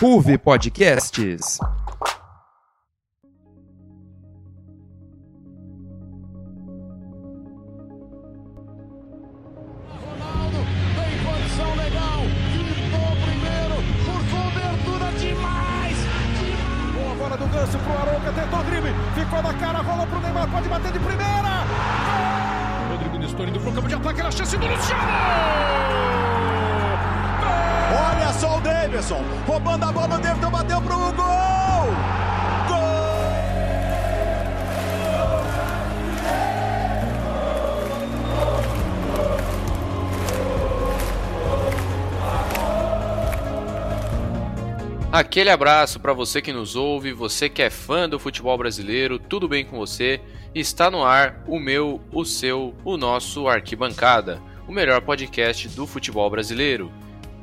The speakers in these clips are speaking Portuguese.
Ruve Podcasts. Aquele abraço para você que nos ouve, você que é fã do futebol brasileiro, tudo bem com você? Está no ar o meu, o seu, o nosso Arquibancada, o melhor podcast do futebol brasileiro.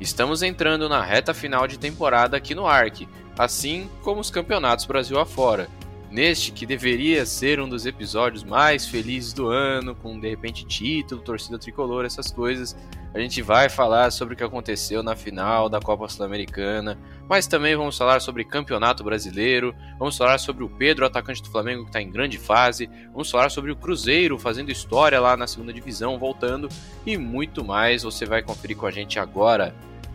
Estamos entrando na reta final de temporada aqui no Arc, assim como os campeonatos Brasil afora. Neste que deveria ser um dos episódios mais felizes do ano, com de repente título, torcida tricolor, essas coisas, a gente vai falar sobre o que aconteceu na final da Copa Sul-Americana, mas também vamos falar sobre Campeonato Brasileiro, vamos falar sobre o Pedro, atacante do Flamengo, que está em grande fase, vamos falar sobre o Cruzeiro fazendo história lá na segunda divisão, voltando, e muito mais você vai conferir com a gente agora.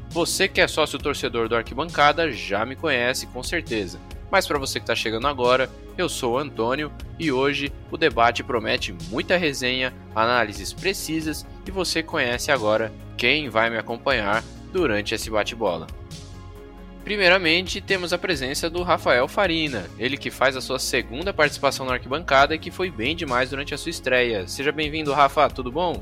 Você que é sócio torcedor do Arquibancada já me conhece com certeza. Mas para você que está chegando agora, eu sou o Antônio e hoje o debate promete muita resenha, análises precisas e você conhece agora quem vai me acompanhar durante esse bate-bola. Primeiramente, temos a presença do Rafael Farina, ele que faz a sua segunda participação na arquibancada e que foi bem demais durante a sua estreia. Seja bem-vindo, Rafa, tudo bom?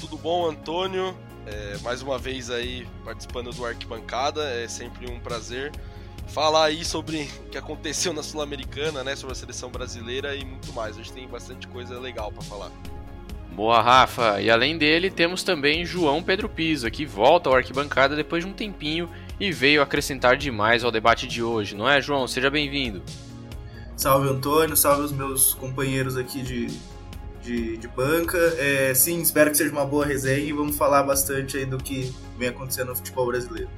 Tudo bom, Antônio? É, mais uma vez aí participando do Arquibancada, é sempre um prazer falar aí sobre o que aconteceu na Sul-Americana, né, sobre a seleção brasileira e muito mais. A gente tem bastante coisa legal para falar. Boa, Rafa. E além dele, temos também João Pedro Pisa, que volta ao Arquibancada depois de um tempinho e veio acrescentar demais ao debate de hoje, não é, João? Seja bem-vindo. Salve, Antônio. Salve os meus companheiros aqui de, de, de banca. É, sim, espero que seja uma boa resenha e vamos falar bastante aí do que vem acontecendo no futebol brasileiro.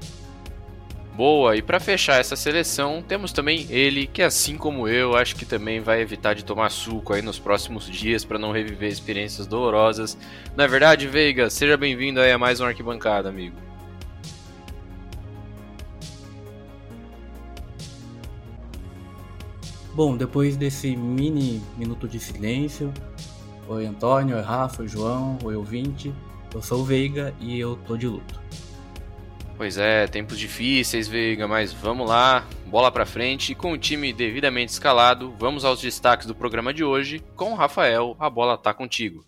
Boa, e para fechar essa seleção, temos também ele, que assim como eu, acho que também vai evitar de tomar suco aí nos próximos dias para não reviver experiências dolorosas. Na é verdade, Veiga, seja bem-vindo aí a mais um arquibancada, amigo. Bom, depois desse mini minuto de silêncio, oi Antônio, oi Rafa, oi João, oi ouvinte, eu sou o Veiga e eu tô de luto. Pois é, tempos difíceis, Veiga, mas vamos lá, bola pra frente. Com o time devidamente escalado, vamos aos destaques do programa de hoje. Com o Rafael, a bola tá contigo.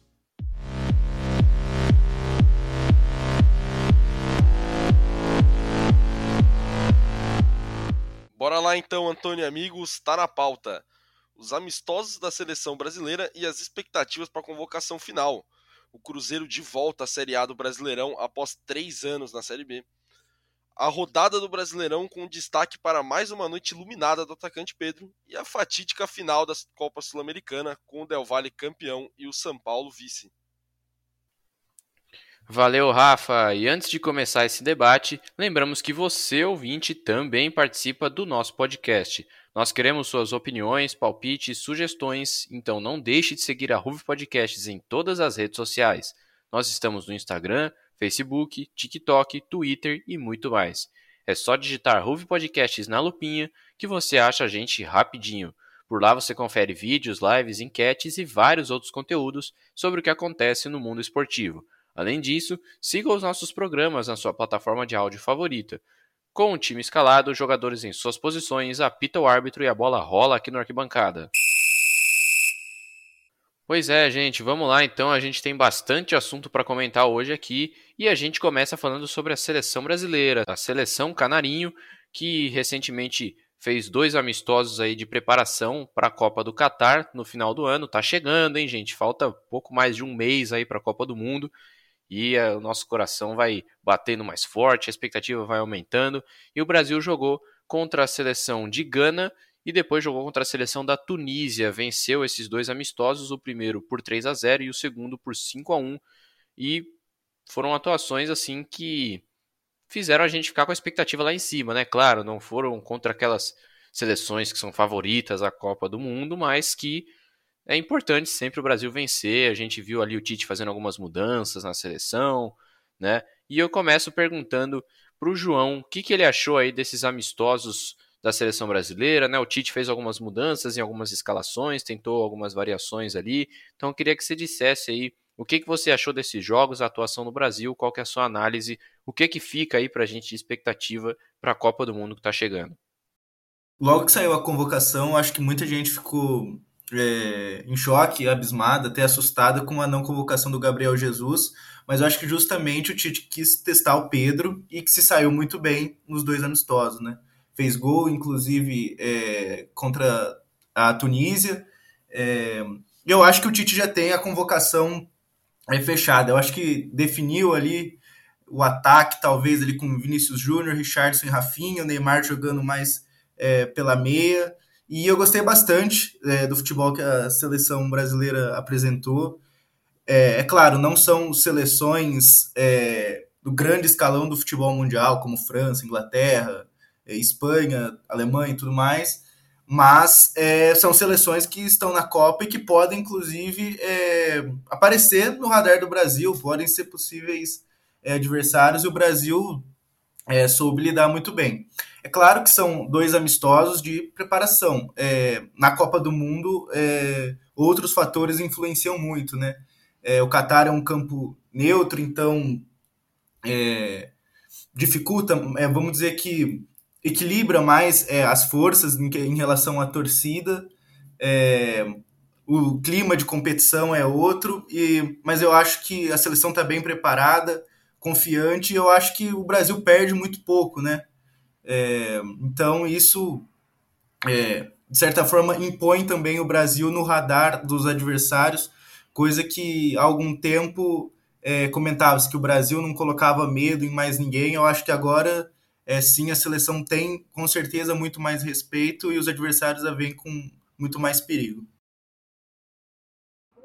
Bora lá então, Antônio amigos, tá na pauta. Os amistosos da seleção brasileira e as expectativas para a convocação final. O Cruzeiro de volta à Série A do Brasileirão após três anos na Série B a rodada do Brasileirão com destaque para mais uma noite iluminada do atacante Pedro e a fatídica final da Copa Sul-Americana com o Del Valle campeão e o São Paulo vice. Valeu, Rafa! E antes de começar esse debate, lembramos que você, ouvinte, também participa do nosso podcast. Nós queremos suas opiniões, palpites, sugestões, então não deixe de seguir a Ruve Podcasts em todas as redes sociais. Nós estamos no Instagram, Facebook, TikTok, Twitter e muito mais. É só digitar Ruve Podcasts na lupinha que você acha a gente rapidinho. Por lá você confere vídeos, lives, enquetes e vários outros conteúdos sobre o que acontece no mundo esportivo. Além disso, siga os nossos programas na sua plataforma de áudio favorita. Com o time escalado, jogadores em suas posições, apita o árbitro e a bola rola aqui no arquibancada. Pois é, gente, vamos lá então. A gente tem bastante assunto para comentar hoje aqui e a gente começa falando sobre a seleção brasileira, a seleção Canarinho, que recentemente fez dois amistosos aí de preparação para a Copa do Catar no final do ano. Tá chegando, hein, gente? Falta pouco mais de um mês aí para a Copa do Mundo e a, o nosso coração vai batendo mais forte, a expectativa vai aumentando. E o Brasil jogou contra a seleção de Gana e depois jogou contra a seleção da Tunísia. Venceu esses dois amistosos, o primeiro por 3 a 0 e o segundo por 5 a 1 e foram atuações assim que fizeram a gente ficar com a expectativa lá em cima, né? Claro, não foram contra aquelas seleções que são favoritas à Copa do Mundo, mas que é importante sempre o Brasil vencer. A gente viu ali o Tite fazendo algumas mudanças na seleção, né? E eu começo perguntando para o João o que, que ele achou aí desses amistosos da seleção brasileira, né? O Tite fez algumas mudanças em algumas escalações, tentou algumas variações ali. Então eu queria que você dissesse aí o que, que você achou desses jogos, a atuação no Brasil, qual que é a sua análise, o que que fica aí para a gente de expectativa para a Copa do Mundo que está chegando. Logo que saiu a convocação, acho que muita gente ficou é, em choque, abismada, até assustada com a não convocação do Gabriel Jesus, mas eu acho que justamente o Tite quis testar o Pedro e que se saiu muito bem nos dois amistosos, né? Fez gol, inclusive, é, contra a Tunísia. É, eu acho que o Tite já tem a convocação é, fechada. Eu acho que definiu ali o ataque, talvez ali com Vinícius Júnior, Richardson e Rafinha, o Neymar jogando mais é, pela meia. E eu gostei bastante é, do futebol que a seleção brasileira apresentou. É, é claro, não são seleções é, do grande escalão do futebol mundial, como França, Inglaterra, é, Espanha, Alemanha e tudo mais, mas é, são seleções que estão na Copa e que podem, inclusive, é, aparecer no radar do Brasil, podem ser possíveis adversários, e o Brasil soube lidar muito bem. É claro que são dois amistosos de preparação. É, na Copa do Mundo, é, outros fatores influenciam muito, né? É, o Qatar é um campo neutro, então é, dificulta, é, vamos dizer que equilibra mais é, as forças em, em, relação à torcida. O clima de competição é outro, e, mas eu acho que a seleção está bem preparada, confiante, e eu acho que o Brasil perde muito pouco, né? É, então, isso, é, de certa forma, impõe também o Brasil no radar dos adversários, coisa que há algum tempo é, comentava-se que o Brasil não colocava medo em mais ninguém. Eu acho que agora, é, sim, a seleção tem com certeza muito mais respeito e os adversários a vêm com muito mais perigo.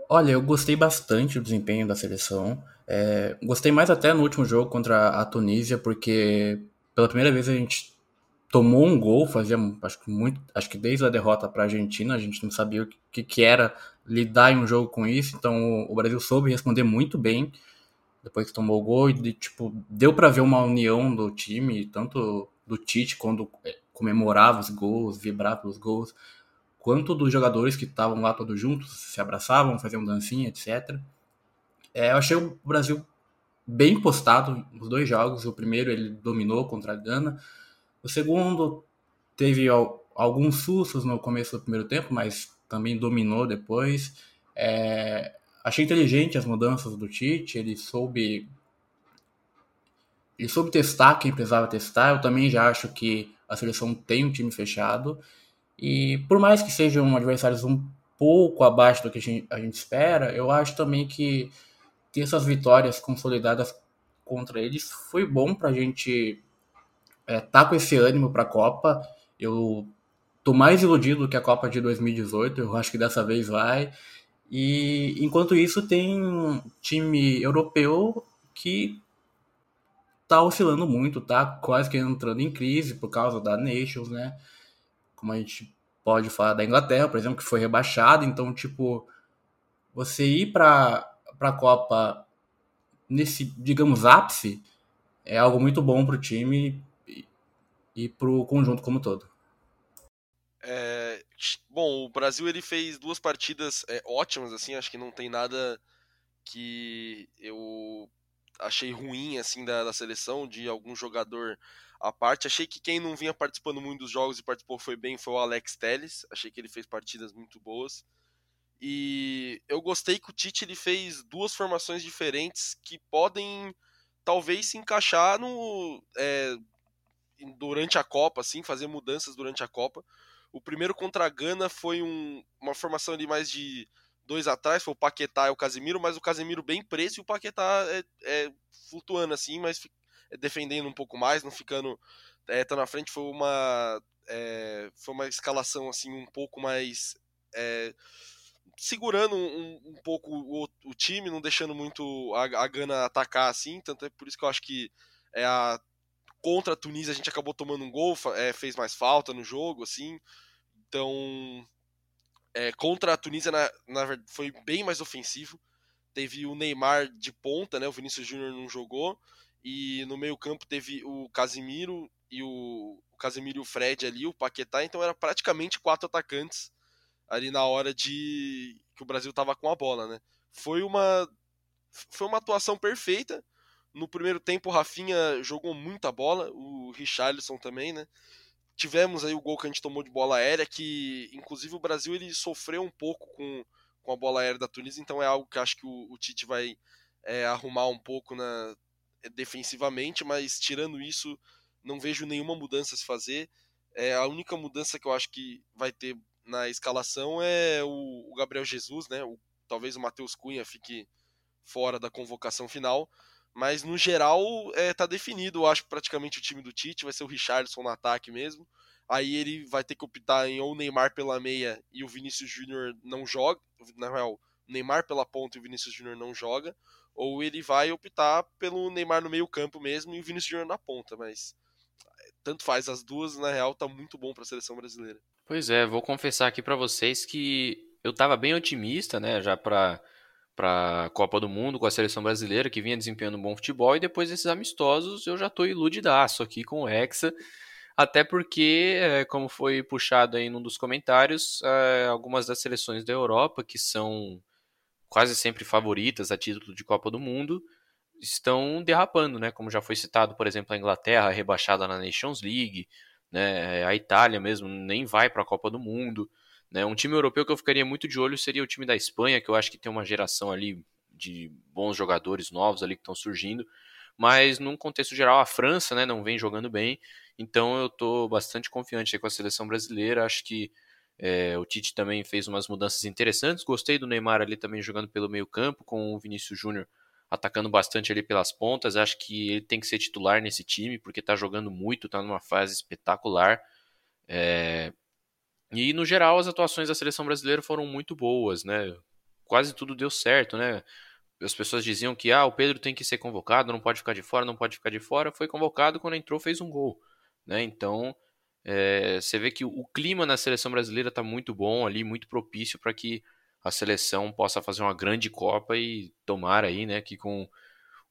Olha, eu gostei bastante do desempenho da seleção. É, gostei mais até no último jogo contra a Tunísia, porque pela primeira vez a gente tomou um gol, fazia acho que muito, acho que desde a derrota para a Argentina a gente não sabia o que, que era lidar em um jogo com isso, então o Brasil soube responder muito bem depois que tomou o gol e tipo deu para ver uma união do time, tanto do Tite quando é, comemorava os gols, vibrava os gols, quanto dos jogadores que estavam lá todos juntos, se abraçavam, faziam dancinha, etc. É, eu achei o Brasil bem postado nos dois jogos. O primeiro ele dominou contra a Gana, o segundo teve alguns sustos no começo do primeiro tempo, mas também dominou depois. É, achei inteligente as mudanças do Tite, ele soube ele soube testar quem precisava testar. Eu também já acho que a seleção tem um time fechado. E por mais que sejam adversários um pouco abaixo do que a gente, a gente espera, eu acho também que ter essas vitórias consolidadas contra eles foi bom para a gente é, tá com esse ânimo para a Copa. Eu tô mais iludido que a Copa de 2018. Eu acho que dessa vez vai. E enquanto isso tem um time europeu que tá oscilando muito, tá quase que entrando em crise por causa da Nations, né? Como a gente pode falar da Inglaterra, por exemplo, que foi rebaixada, então tipo você ir para para a Copa nesse, digamos, ápice é algo muito bom para o time e para o conjunto como todo. É, bom, o Brasil ele fez duas partidas é, ótimas, assim, acho que não tem nada que eu achei ruim assim da, da, seleção, de algum jogador à parte. Achei que quem não vinha participando muito dos jogos e participou foi bem foi o Alex Telles. Achei que ele fez partidas muito boas. E eu gostei que o Tite ele fez duas formações diferentes que podem talvez se encaixar no é, durante a Copa, assim, fazer mudanças durante a Copa. O primeiro contra a Gana foi um, uma formação ali mais de dois atrás, foi o Paquetá e o Casemiro, mas o Casemiro bem preso e o Paquetá é, é flutuando assim, mas é, defendendo um pouco mais, não ficando é, tá na frente. Foi uma é, foi uma escalação assim um pouco mais é, segurando um, um pouco o, o, time, não deixando muito a, a Gana atacar assim. Tanto é por isso que eu acho que é a contra a Tunísia a gente acabou tomando um gol, é, fez mais falta no jogo, assim. Então, é, contra a Tunísia na, na, foi bem mais ofensivo. Teve o Neymar de ponta, né? O Vinícius Júnior não jogou. E no meio-campo teve o Casimiro e o, o e o Fred ali, o Paquetá, então era praticamente quatro atacantes ali na hora de que o Brasil estava com a bola, né? Foi uma foi uma atuação perfeita. No primeiro tempo o Rafinha jogou muita bola, o Richarlison também, né? Tivemos aí o gol que a gente tomou de bola aérea, que inclusive o Brasil ele sofreu um pouco com, com a bola aérea da Tunísia, então é algo que acho que o, o Tite vai é, arrumar um pouco na, defensivamente, mas tirando isso, não vejo nenhuma mudança se fazer. É, a única mudança que eu acho que vai ter na escalação é o, o Gabriel Jesus, né? O, talvez o Matheus Cunha fique fora da convocação final. Mas no geral é, tá definido, eu acho praticamente o time do Tite, vai ser o Richardson no ataque mesmo. Aí ele vai ter que optar em ou o Neymar pela meia e o Vinícius Júnior não joga. Na real, Neymar pela ponta e o Vinícius Júnior não joga. Ou ele vai optar pelo Neymar no meio campo mesmo e o Vinícius Júnior na ponta, mas tanto faz as duas, na real tá muito bom para a seleção brasileira. Pois é, vou confessar aqui para vocês que eu tava bem otimista, né, já para para Copa do Mundo com a seleção brasileira que vinha desempenhando um bom futebol e depois desses amistosos eu já tô iludidaço aqui com o Hexa, até porque, é, como foi puxado aí num dos comentários, é, algumas das seleções da Europa que são quase sempre favoritas a título de Copa do Mundo estão derrapando, né? Como já foi citado, por exemplo, a Inglaterra rebaixada na Nations League, né? A Itália mesmo nem vai para a Copa do Mundo, né? Um time europeu que eu ficaria muito de olho seria o time da Espanha, que eu acho que tem uma geração ali de bons jogadores novos ali que estão surgindo, mas num contexto geral a França, né, não vem jogando bem, então eu estou bastante confiante com a seleção brasileira, acho que é, o Tite também fez umas mudanças interessantes. Gostei do Neymar ali também jogando pelo meio campo, com o Vinícius Júnior atacando bastante ali pelas pontas. Acho que ele tem que ser titular nesse time, porque está jogando muito, está numa fase espetacular. É... E no geral as atuações da seleção brasileira foram muito boas, né? Quase tudo deu certo, né? As pessoas diziam que ah, o Pedro tem que ser convocado, não pode ficar de fora, não pode ficar de fora. Foi convocado quando entrou fez um gol, né? Então é... você vê que o clima na seleção brasileira está muito bom ali, muito propício para que a seleção possa fazer uma grande Copa e tomar aí, né, que com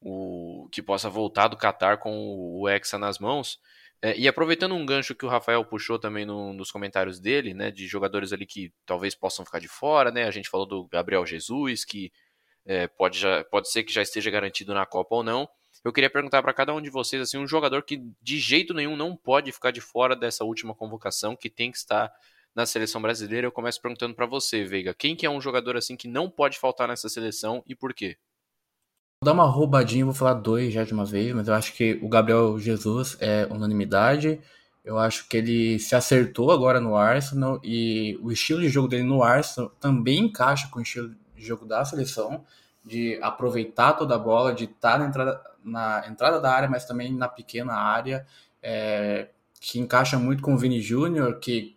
o que possa voltar do Qatar com o Hexa nas mãos. É, e aproveitando um gancho que o Rafael puxou também no, nos comentários dele, né, de jogadores ali que talvez possam ficar de fora, né, a gente falou do Gabriel Jesus, que é, pode, já, pode ser que já esteja garantido na Copa ou não. Eu queria perguntar para cada um de vocês assim, um jogador que de jeito nenhum não pode ficar de fora dessa última convocação, que tem que estar na seleção brasileira. Eu começo perguntando para você, Veiga, quem que é um jogador assim que não pode faltar nessa seleção e por quê? Vou dar uma roubadinha, vou falar dois já de uma vez, mas eu acho que o Gabriel Jesus é unanimidade. Eu acho que ele se acertou agora no Arsenal e o estilo de jogo dele no Arsenal também encaixa com o estilo de jogo da seleção, de aproveitar toda a bola, de estar na entrada, na entrada da área, mas também na pequena área, é, que encaixa muito com o Vini Júnior, que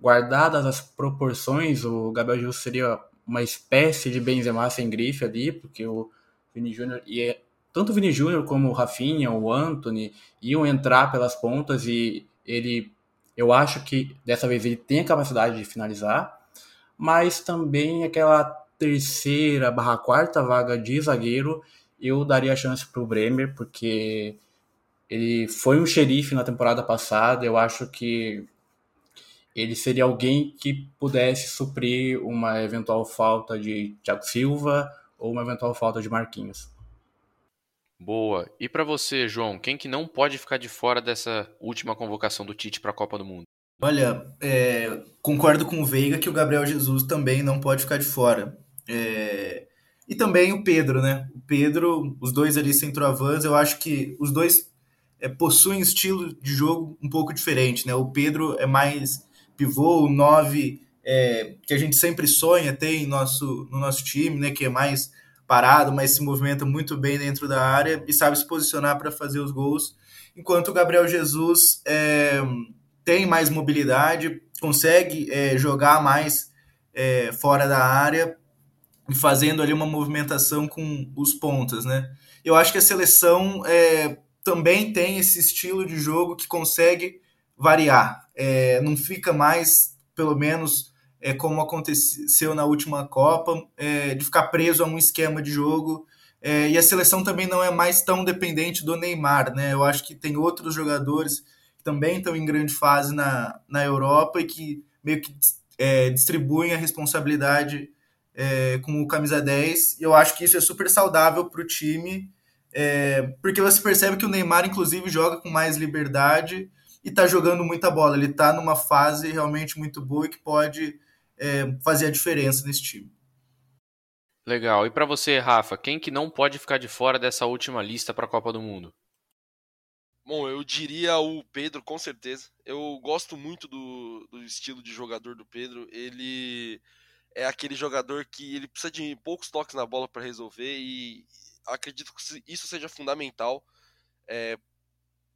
guardadas as proporções, o Gabriel Jesus seria uma espécie de Benzema sem grife ali, porque o Vini Júnior e tanto o Vini Júnior como o Rafinha, o Anthony iam entrar pelas pontas e ele eu acho que dessa vez ele tem a capacidade de finalizar, mas também aquela terceira barra quarta vaga de zagueiro eu daria a chance para o Bremer, porque ele foi um xerife na temporada passada, eu acho que ele seria alguém que pudesse suprir uma eventual falta de Thiago Silva ou uma eventual falta de Marquinhos. Boa. E para você, João, quem que não pode ficar de fora dessa última convocação do Tite para a Copa do Mundo? Olha, é, concordo com o Veiga que o Gabriel Jesus também não pode ficar de fora. É, e também o Pedro, né? O Pedro, os dois ali centroavantes, eu acho que os dois é, possuem estilo de jogo um pouco diferente, né? O Pedro é mais pivô, o 9 é, que a gente sempre sonha ter nosso, no nosso time, né, que é mais parado, mas se movimenta muito bem dentro da área e sabe se posicionar para fazer os gols, enquanto o Gabriel Jesus é, tem mais mobilidade, consegue é, jogar mais é, fora da área e fazendo ali uma movimentação com os pontas, né? Eu acho que a seleção é, também tem esse estilo de jogo que consegue variar. É, não fica mais, pelo menos, é, como aconteceu na última Copa, é, de ficar preso a um esquema de jogo. É, e a seleção também não é mais tão dependente do Neymar, né? Eu acho que tem outros jogadores que também estão em grande fase na, na Europa e que meio que é, distribuem a responsabilidade é, com o camisa 10. E eu acho que isso é super saudável para o time, é, porque você percebe que o Neymar, inclusive, joga com mais liberdade e está jogando muita bola. Ele está numa fase realmente muito boa e que pode é, fazer a diferença nesse time. Legal. E para você, Rafa, quem que não pode ficar de fora dessa última lista para a Copa do Mundo? Bom, eu diria o Pedro, com certeza. Eu gosto muito do, do estilo de jogador do Pedro. Ele é aquele jogador que ele precisa de poucos toques na bola para resolver e acredito que isso seja fundamental. É,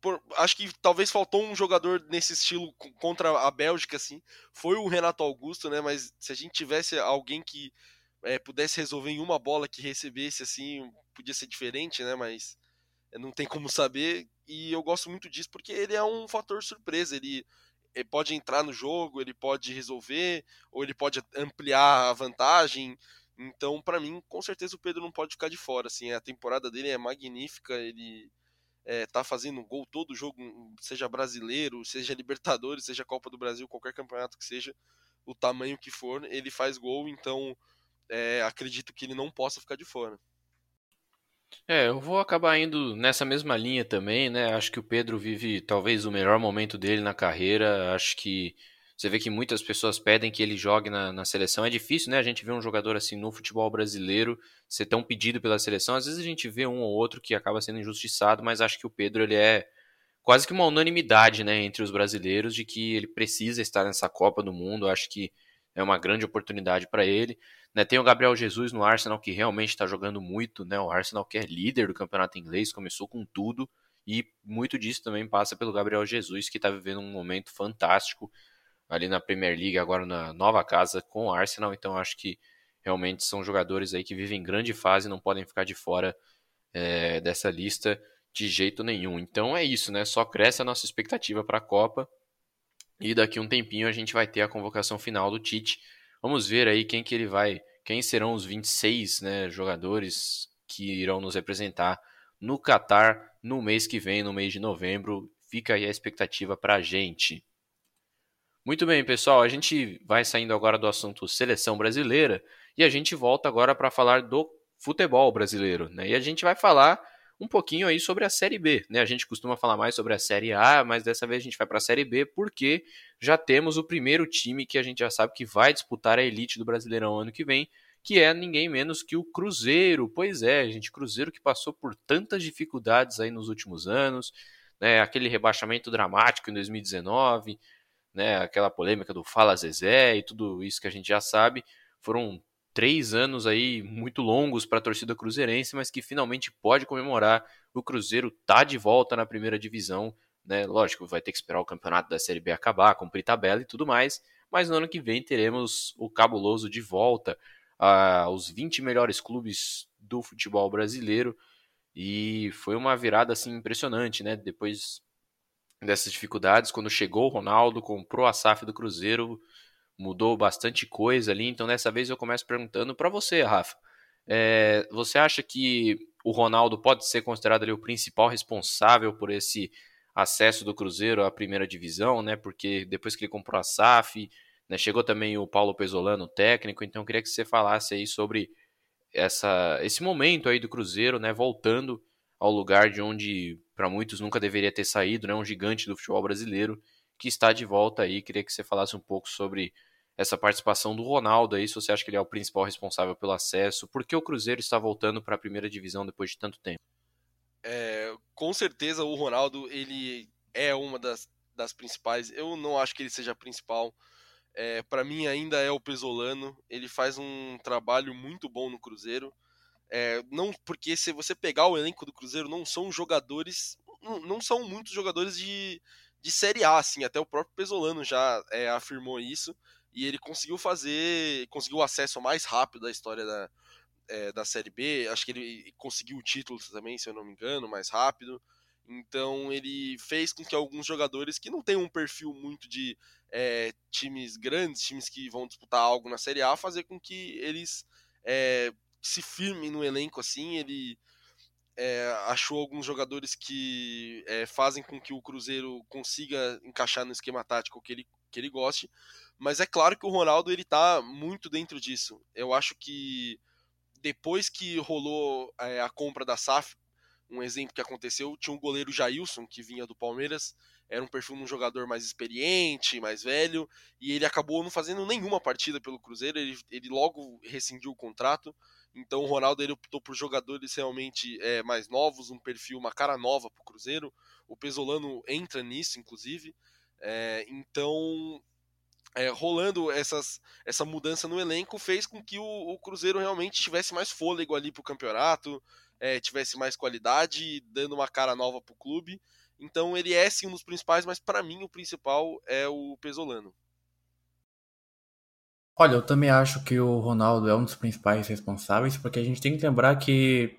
por, acho que talvez faltou um jogador nesse estilo contra a Bélgica, assim. Foi o Renato Augusto, né? Mas se a gente tivesse alguém que é, pudesse resolver em uma bola que recebesse, assim, podia ser diferente, né? Mas não tem como saber. E eu gosto muito disso porque ele é um fator surpresa. Ele ele pode entrar no jogo, ele pode resolver, ou ele pode ampliar a vantagem. Então, para mim, com certeza o Pedro não pode ficar de fora. Assim, a temporada dele é magnífica, ele é, tá fazendo gol todo jogo, seja brasileiro, seja Libertadores, seja Copa do Brasil, qualquer campeonato que seja, o tamanho que for, ele faz gol. Então, é, acredito que ele não possa ficar de fora. É, eu vou acabar indo nessa mesma linha também, né? Acho que o Pedro vive talvez o melhor momento dele na carreira. Acho que você vê que muitas pessoas pedem que ele jogue na, na seleção. É difícil, né? A gente vê um jogador assim no futebol brasileiro ser tão pedido pela seleção. Às vezes a gente vê um ou outro que acaba sendo injustiçado, mas acho que o Pedro ele é quase que uma unanimidade, né, entre os brasileiros de que ele precisa estar nessa Copa do Mundo. Acho que é uma grande oportunidade para ele. Né, tem o Gabriel Jesus no Arsenal que realmente está jogando muito, né? O Arsenal que é líder do campeonato inglês, começou com tudo e muito disso também passa pelo Gabriel Jesus que está vivendo um momento fantástico ali na Premier League, agora na nova casa com o Arsenal. Então acho que realmente são jogadores aí que vivem grande fase, não podem ficar de fora é, dessa lista de jeito nenhum. Então é isso, né? Só cresce a nossa expectativa para a Copa e daqui um tempinho a gente vai ter a convocação final do Tite Vamos ver aí quem que ele vai, quem serão os 26 né, jogadores que irão nos representar no Catar no mês que vem, no mês de novembro. Fica aí a expectativa para a gente. Muito bem, pessoal, a gente vai saindo agora do assunto seleção brasileira e a gente volta agora para falar do futebol brasileiro, né? E a gente vai falar um pouquinho aí sobre a Série B. Né? A gente costuma falar mais sobre a Série A, mas dessa vez a gente vai para a Série B porque já temos o primeiro time que a gente já sabe que vai disputar a elite do Brasileirão ano que vem, que é ninguém menos que o Cruzeiro. Pois é, gente, Cruzeiro que passou por tantas dificuldades aí nos últimos anos, né? aquele rebaixamento dramático em 2019, né? aquela polêmica do Fala Zezé e tudo isso que a gente já sabe. Foram três anos aí muito longos para a torcida cruzeirense, mas que finalmente pode comemorar. O Cruzeiro tá de volta na primeira divisão, né? Lógico, vai ter que esperar o campeonato da Série B acabar, cumprir tabela e tudo mais, mas no ano que vem teremos o cabuloso de volta aos 20 melhores clubes do futebol brasileiro e foi uma virada assim impressionante, né? Depois dessas dificuldades, quando chegou o Ronaldo, comprou a SAF do Cruzeiro, mudou bastante coisa ali. Então, dessa vez eu começo perguntando para você, Rafa. É, você acha que o Ronaldo pode ser considerado ali o principal responsável por esse acesso do Cruzeiro à primeira divisão, né? Porque depois que ele comprou a SAF, né, chegou também o Paulo Pesolano, técnico. Então, eu queria que você falasse aí sobre essa, esse momento aí do Cruzeiro, né? Voltando ao lugar de onde para muitos nunca deveria ter saído, né? Um gigante do futebol brasileiro que está de volta aí. Queria que você falasse um pouco sobre essa participação do Ronaldo aí, se você acha que ele é o principal responsável pelo acesso, por que o Cruzeiro está voltando para a primeira divisão depois de tanto tempo? É, com certeza o Ronaldo ele é uma das, das principais. Eu não acho que ele seja a principal. É, para mim ainda é o Pesolano. Ele faz um trabalho muito bom no Cruzeiro. É, não porque se você pegar o elenco do Cruzeiro não são jogadores, não, não são muitos jogadores de, de Série A, assim, até o próprio Pesolano já é, afirmou isso, e ele conseguiu fazer, conseguiu o acesso mais rápido à história da, é, da Série B, acho que ele conseguiu o título também, se eu não me engano, mais rápido, Então ele fez com que alguns jogadores que não têm um perfil muito de é, times grandes, times que vão disputar algo na Série A, fazer com que eles é, se firmem no elenco assim. Ele é, achou alguns jogadores que é, fazem com que o Cruzeiro consiga encaixar no esquema tático que ele, que ele goste. Mas é claro que o Ronaldo ele tá muito dentro disso. Eu acho que depois que rolou é, a compra da SAF, um exemplo que aconteceu, tinha um goleiro Jailson, que vinha do Palmeiras, era um perfil de um jogador mais experiente, mais velho, e ele acabou não fazendo nenhuma partida pelo Cruzeiro, ele, ele logo rescindiu o contrato, então o Ronaldo ele optou por jogadores realmente é, mais novos, um perfil, uma cara nova para o Cruzeiro, o Pesolano entra nisso, inclusive, é, então é, rolando essas, essa mudança no elenco fez com que o, o Cruzeiro realmente tivesse mais fôlego ali para o campeonato, é, tivesse mais qualidade, dando uma cara nova para o clube. Então ele é sim um dos principais, mas para mim o principal é o Pesolano. Olha, eu também acho que o Ronaldo é um dos principais responsáveis, porque a gente tem que lembrar que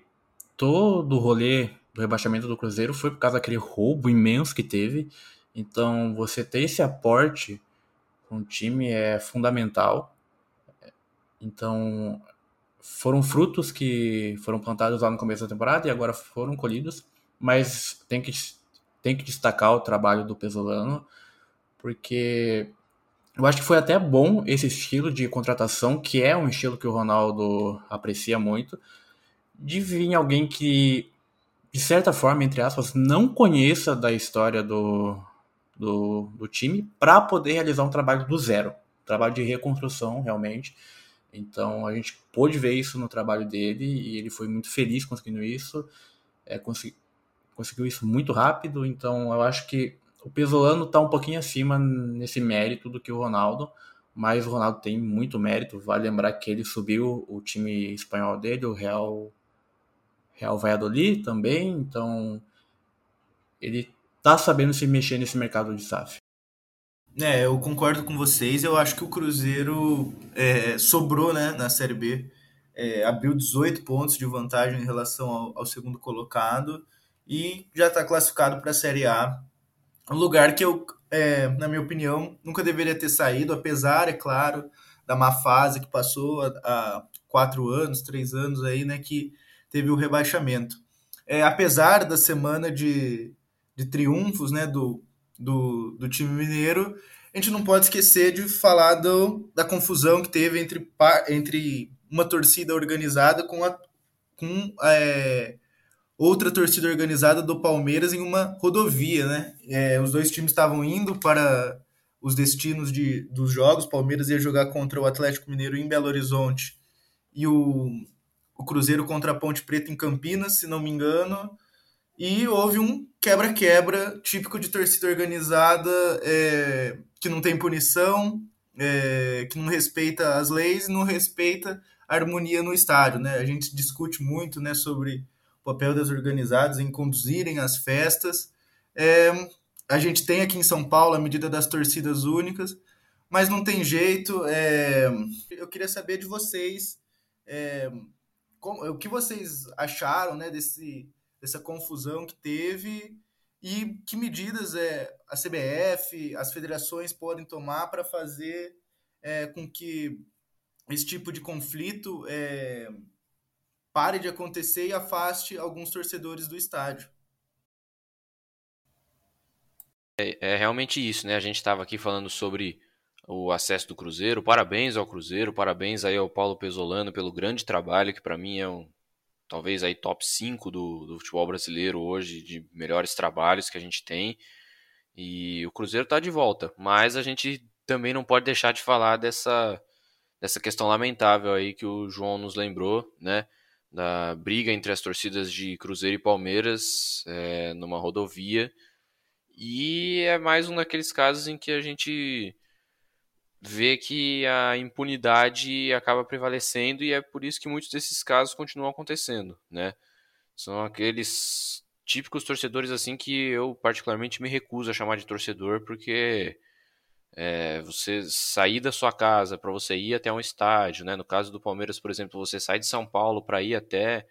todo o rolê do rebaixamento do Cruzeiro foi por causa daquele roubo imenso que teve. Então, você ter esse aporte com o time é fundamental. Então, foram frutos que foram plantados lá no começo da temporada e agora foram colhidos, mas tem que, tem que destacar o trabalho do Pesolano, porque eu acho que foi até bom esse estilo de contratação, que é um estilo que o Ronaldo aprecia muito, de vir alguém que, de certa forma, entre aspas, não conheça da história do, do, do time, para poder realizar um trabalho do zero, trabalho de reconstrução, realmente. Então a gente pôde ver isso no trabalho dele e ele foi muito feliz conseguindo isso, é, consegui, conseguiu isso muito rápido. Então eu acho que o Pesolano está um pouquinho acima nesse mérito do que o Ronaldo, mas o Ronaldo tem muito mérito. Vale lembrar que ele subiu o time espanhol dele, o Real, Real Valladolid também. Então ele está sabendo se mexer nesse mercado de SAF. É, eu concordo com vocês. Eu acho que o Cruzeiro é, sobrou né, na Série B. É, abriu 18 pontos de vantagem em relação ao, ao segundo colocado e já está classificado para a Série A. Um lugar que eu, é, na minha opinião, nunca deveria ter saído, apesar, é claro, da má fase que passou há, quatro anos, três anos aí, né, que teve o rebaixamento. É, apesar da semana de, de triunfos né, do, do, do time mineiro, a gente não pode esquecer de falar do, da confusão que teve entre, entre uma torcida organizada com, a, com é, outra torcida organizada do Palmeiras em uma rodovia, né? É, os dois times estavam indo para os destinos de, dos jogos. Palmeiras ia jogar contra o Atlético Mineiro em Belo Horizonte e o, o Cruzeiro contra a Ponte Preta em Campinas, se não me engano e houve um quebra-quebra típico de torcida organizada é, que não tem punição, é, que não respeita as leis, não respeita a harmonia no estádio. Né? A gente discute muito né, sobre papel das organizadas em conduzirem as festas. É, a gente tem aqui em São Paulo a medida das torcidas únicas, mas não tem jeito. É, eu queria saber de vocês é, como, o que vocês acharam né, desse dessa confusão que teve e que medidas é, a CBF, as federações podem tomar para fazer é, com que esse tipo de conflito é, pare de acontecer e afaste alguns torcedores do estádio. É, é realmente isso, né? A gente estava aqui falando sobre o acesso do Cruzeiro. Parabéns ao Cruzeiro, parabéns aí ao Paulo Pesolano pelo grande trabalho, que para mim é um talvez aí top 5 do, do futebol brasileiro hoje, de melhores trabalhos que a gente tem. E o Cruzeiro está de volta, mas a gente também não pode deixar de falar dessa, dessa questão lamentável aí que o João nos lembrou, né? Da briga entre as torcidas de Cruzeiro e Palmeiras é, numa rodovia. E é mais um daqueles casos em que a gente vê que a impunidade acaba prevalecendo e é por isso que muitos desses casos continuam acontecendo, né? São aqueles típicos torcedores assim que eu particularmente me recuso a chamar de torcedor porque é, você sair da sua casa para você ir até um estádio, né? No caso do Palmeiras, por exemplo, você sai de São Paulo para ir até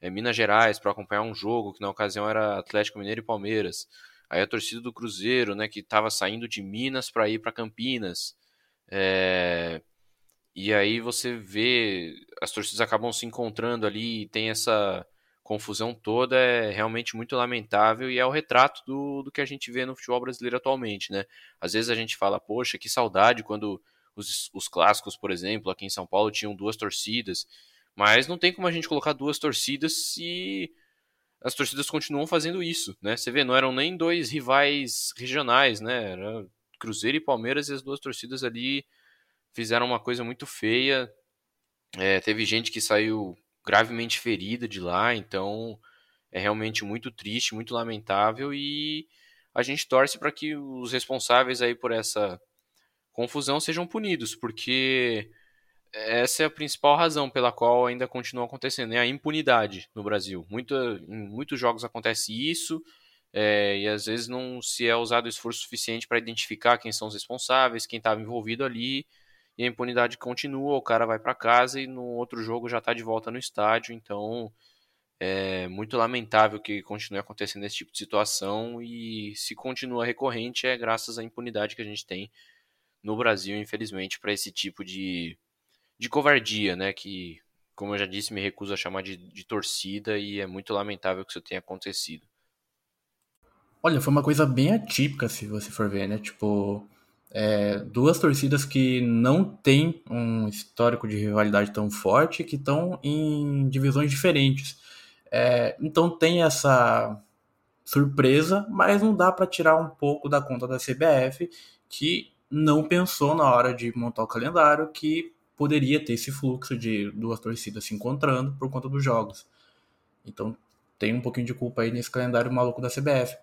é, Minas Gerais para acompanhar um jogo, que na ocasião era Atlético Mineiro e Palmeiras. Aí a torcida do Cruzeiro, né, que estava saindo de Minas para ir para Campinas. É... E aí você vê, as torcidas acabam se encontrando ali tem essa confusão toda, é realmente muito lamentável e é o retrato do, do que a gente vê no futebol brasileiro atualmente, né? Às vezes a gente fala, poxa, que saudade quando os, os clássicos, por exemplo, aqui em São Paulo tinham duas torcidas, mas não tem como a gente colocar duas torcidas se as torcidas continuam fazendo isso, né? Você vê, não eram nem dois rivais regionais, né? Era Cruzeiro e Palmeiras e as duas torcidas ali fizeram uma coisa muito feia. É, teve gente que saiu gravemente ferida de lá, então é realmente muito triste, muito lamentável e a gente torce para que os responsáveis aí por essa confusão sejam punidos, porque essa é a principal razão pela qual ainda continua acontecendo, é a impunidade no Brasil. Muito, em muitos jogos acontece isso, é, e às vezes não se é usado esforço suficiente para identificar quem são os responsáveis, quem estava envolvido ali, e a impunidade continua, o cara vai para casa e no outro jogo já está de volta no estádio, então é muito lamentável que continue acontecendo esse tipo de situação e se continua recorrente é graças à impunidade que a gente tem no Brasil, infelizmente, para esse tipo de, de covardia, né? Que, como eu já disse, me recuso a chamar de, de torcida e é muito lamentável que isso tenha acontecido. Olha, foi uma coisa bem atípica, se você for ver, né? Tipo, é, duas torcidas que não têm um histórico de rivalidade tão forte, que estão em divisões diferentes. É, então tem essa surpresa, mas não dá para tirar um pouco da conta da CBF, que não pensou na hora de montar o calendário que poderia ter esse fluxo de duas torcidas se encontrando por conta dos jogos. Então tem um pouquinho de culpa aí nesse calendário maluco da CBF.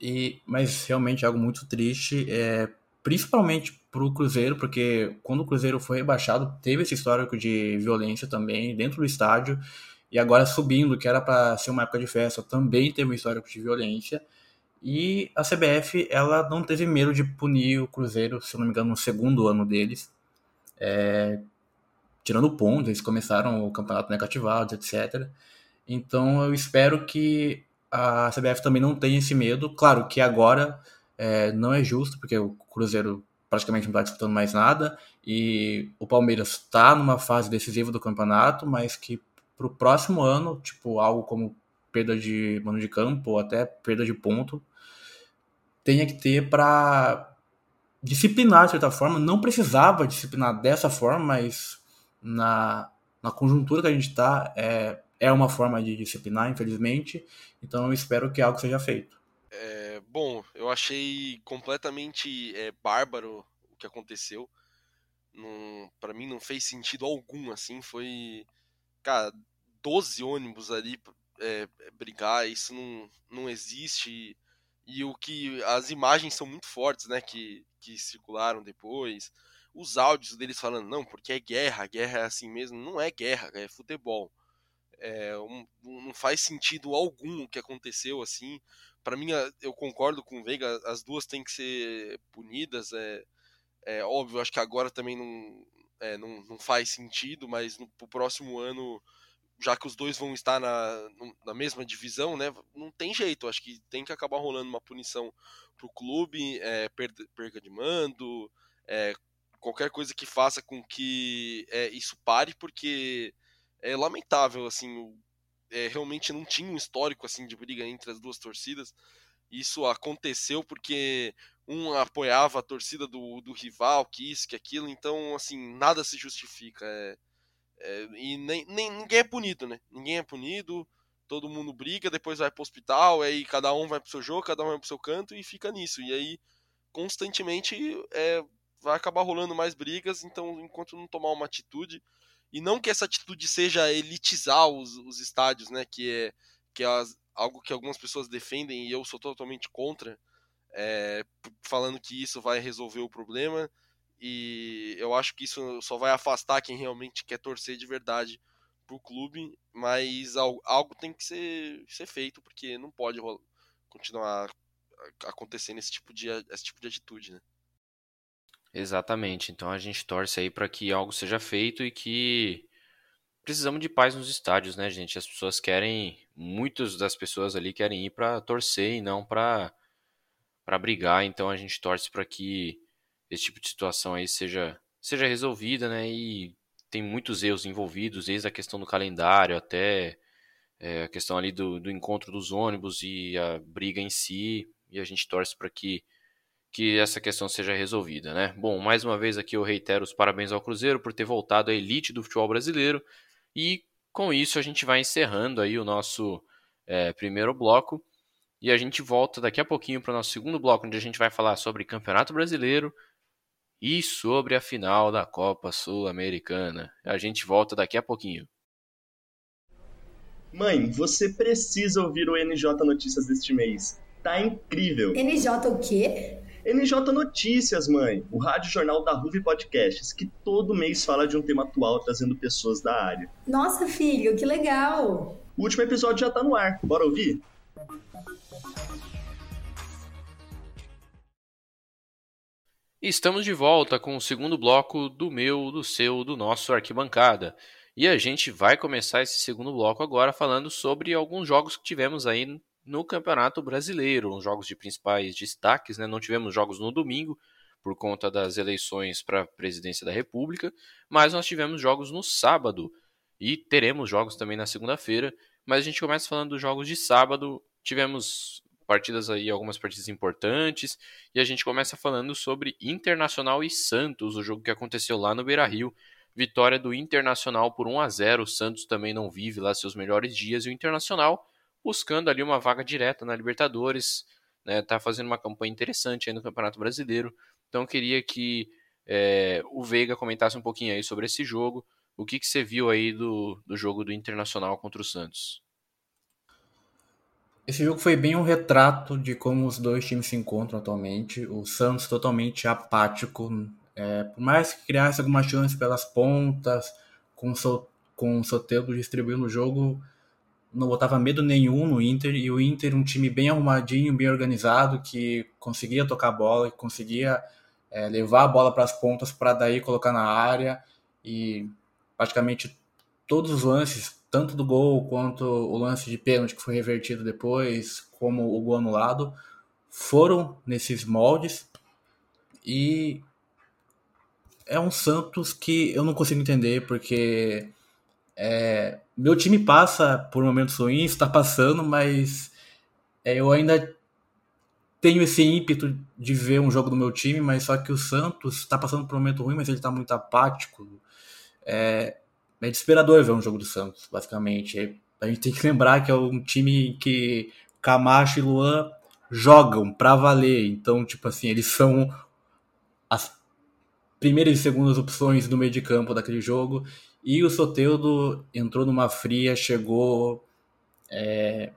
E, mas realmente é algo muito triste, é, principalmente para o Cruzeiro, porque quando o Cruzeiro foi rebaixado, teve esse histórico de violência também dentro do estádio, e agora subindo, que era para ser uma época de festa, também teve um histórico de violência. E a CBF ela não teve medo de punir o Cruzeiro, se não me engano, no segundo ano deles, é, tirando pontos, eles começaram o campeonato negativados, etc. Então eu espero que a CBF também não tenha esse medo. Claro que agora é, não é justo, porque o Cruzeiro praticamente não está disputando mais nada e o Palmeiras está numa fase decisiva do campeonato, mas que para o próximo ano, tipo algo como perda de mano de campo ou até perda de ponto, tenha que ter para disciplinar de certa forma. Não precisava disciplinar dessa forma, mas na, na conjuntura que a gente está, é, é uma forma de disciplinar, infelizmente. Então eu espero que algo seja feito. É, bom, eu achei completamente é, bárbaro o que aconteceu. para mim não fez sentido algum, assim, foi, cara, 12 ônibus ali é, brigar, isso não, não existe. E o que as imagens são muito fortes, né, que, que circularam depois. Os áudios deles falando, não, porque é guerra, guerra é assim mesmo. Não é guerra, é futebol. É, um, não faz sentido algum o que aconteceu assim. Para mim, eu concordo com o Veiga, as duas têm que ser punidas. É, é óbvio, acho que agora também não, é, não, não faz sentido, mas no pro próximo ano já que os dois vão estar na, na mesma divisão, né? Não tem jeito. Acho que tem que acabar rolando uma punição pro clube, é, perda, perda de mando, é, qualquer coisa que faça com que é, isso pare, porque é lamentável, assim, é, realmente não tinha um histórico assim de briga entre as duas torcidas. Isso aconteceu porque um apoiava a torcida do, do rival, que isso, que aquilo, então, assim, nada se justifica. É, é, e nem, nem, ninguém é punido, né? Ninguém é punido, todo mundo briga, depois vai pro hospital, aí cada um vai pro seu jogo, cada um vai pro seu canto e fica nisso. E aí, constantemente, é, vai acabar rolando mais brigas, então enquanto não tomar uma atitude, e não que essa atitude seja elitizar os, os estádios, né? Que é, que é as, algo que algumas pessoas defendem e eu sou totalmente contra, é, falando que isso vai resolver o problema e eu acho que isso só vai afastar quem realmente quer torcer de verdade pro clube, mas algo tem que ser, ser feito, porque não pode continuar acontecendo esse tipo de, esse tipo de atitude, né? Exatamente. Então a gente torce aí para que algo seja feito e que precisamos de paz nos estádios, né, gente? As pessoas querem, muitas das pessoas ali querem ir para torcer e não para para brigar, então a gente torce para que esse tipo de situação aí seja seja resolvida, né? E tem muitos erros envolvidos, desde a questão do calendário até é, a questão ali do, do encontro dos ônibus e a briga em si, e a gente torce para que que essa questão seja resolvida, né? Bom, mais uma vez aqui eu reitero os parabéns ao Cruzeiro por ter voltado à elite do futebol brasileiro e com isso a gente vai encerrando aí o nosso é, primeiro bloco e a gente volta daqui a pouquinho para o nosso segundo bloco, onde a gente vai falar sobre Campeonato Brasileiro e sobre a final da Copa Sul-Americana. A gente volta daqui a pouquinho. Mãe, você precisa ouvir o NJ Notícias deste mês. Tá incrível! NJ o quê? NJ Notícias, mãe, o rádio jornal da Ruve Podcasts, que todo mês fala de um tema atual trazendo pessoas da área. Nossa, filho, que legal! O último episódio já tá no ar, bora ouvir? Estamos de volta com o segundo bloco do meu, do seu, do nosso arquibancada. E a gente vai começar esse segundo bloco agora falando sobre alguns jogos que tivemos aí no Campeonato Brasileiro, os jogos de principais destaques, né? Não tivemos jogos no domingo por conta das eleições para a presidência da República, mas nós tivemos jogos no sábado e teremos jogos também na segunda-feira. Mas a gente começa falando dos jogos de sábado. Tivemos partidas aí, algumas partidas importantes, e a gente começa falando sobre Internacional e Santos, o jogo que aconteceu lá no Beira-Rio. Vitória do Internacional por 1 a 0. O Santos também não vive lá seus melhores dias e o Internacional buscando ali uma vaga direta na Libertadores, né? Tá fazendo uma campanha interessante aí no Campeonato Brasileiro. Então queria que é, o Veiga comentasse um pouquinho aí sobre esse jogo. O que, que você viu aí do, do jogo do Internacional contra o Santos? Esse jogo foi bem um retrato de como os dois times se encontram atualmente. O Santos totalmente apático é, por mais que criasse alguma chance pelas pontas, com o, com o Soteldo distribuindo o jogo, não botava medo nenhum no Inter. E o Inter, um time bem arrumadinho, bem organizado, que conseguia tocar a bola, que conseguia é, levar a bola para as pontas para daí colocar na área. E praticamente todos os lances, tanto do gol quanto o lance de pênalti que foi revertido depois, como o gol anulado, foram nesses moldes. E é um Santos que eu não consigo entender, porque é, meu time passa por momentos ruins, está passando, mas é, eu ainda tenho esse ímpeto de ver um jogo do meu time, mas só que o Santos está passando por um momento ruim, mas ele está muito apático. É, é desesperador ver um jogo do Santos, basicamente. É, a gente tem que lembrar que é um time que Camacho e Luan jogam para valer. Então, tipo assim, eles são as primeiras e segundas opções no meio de campo daquele jogo. E o Soteudo entrou numa fria, chegou é,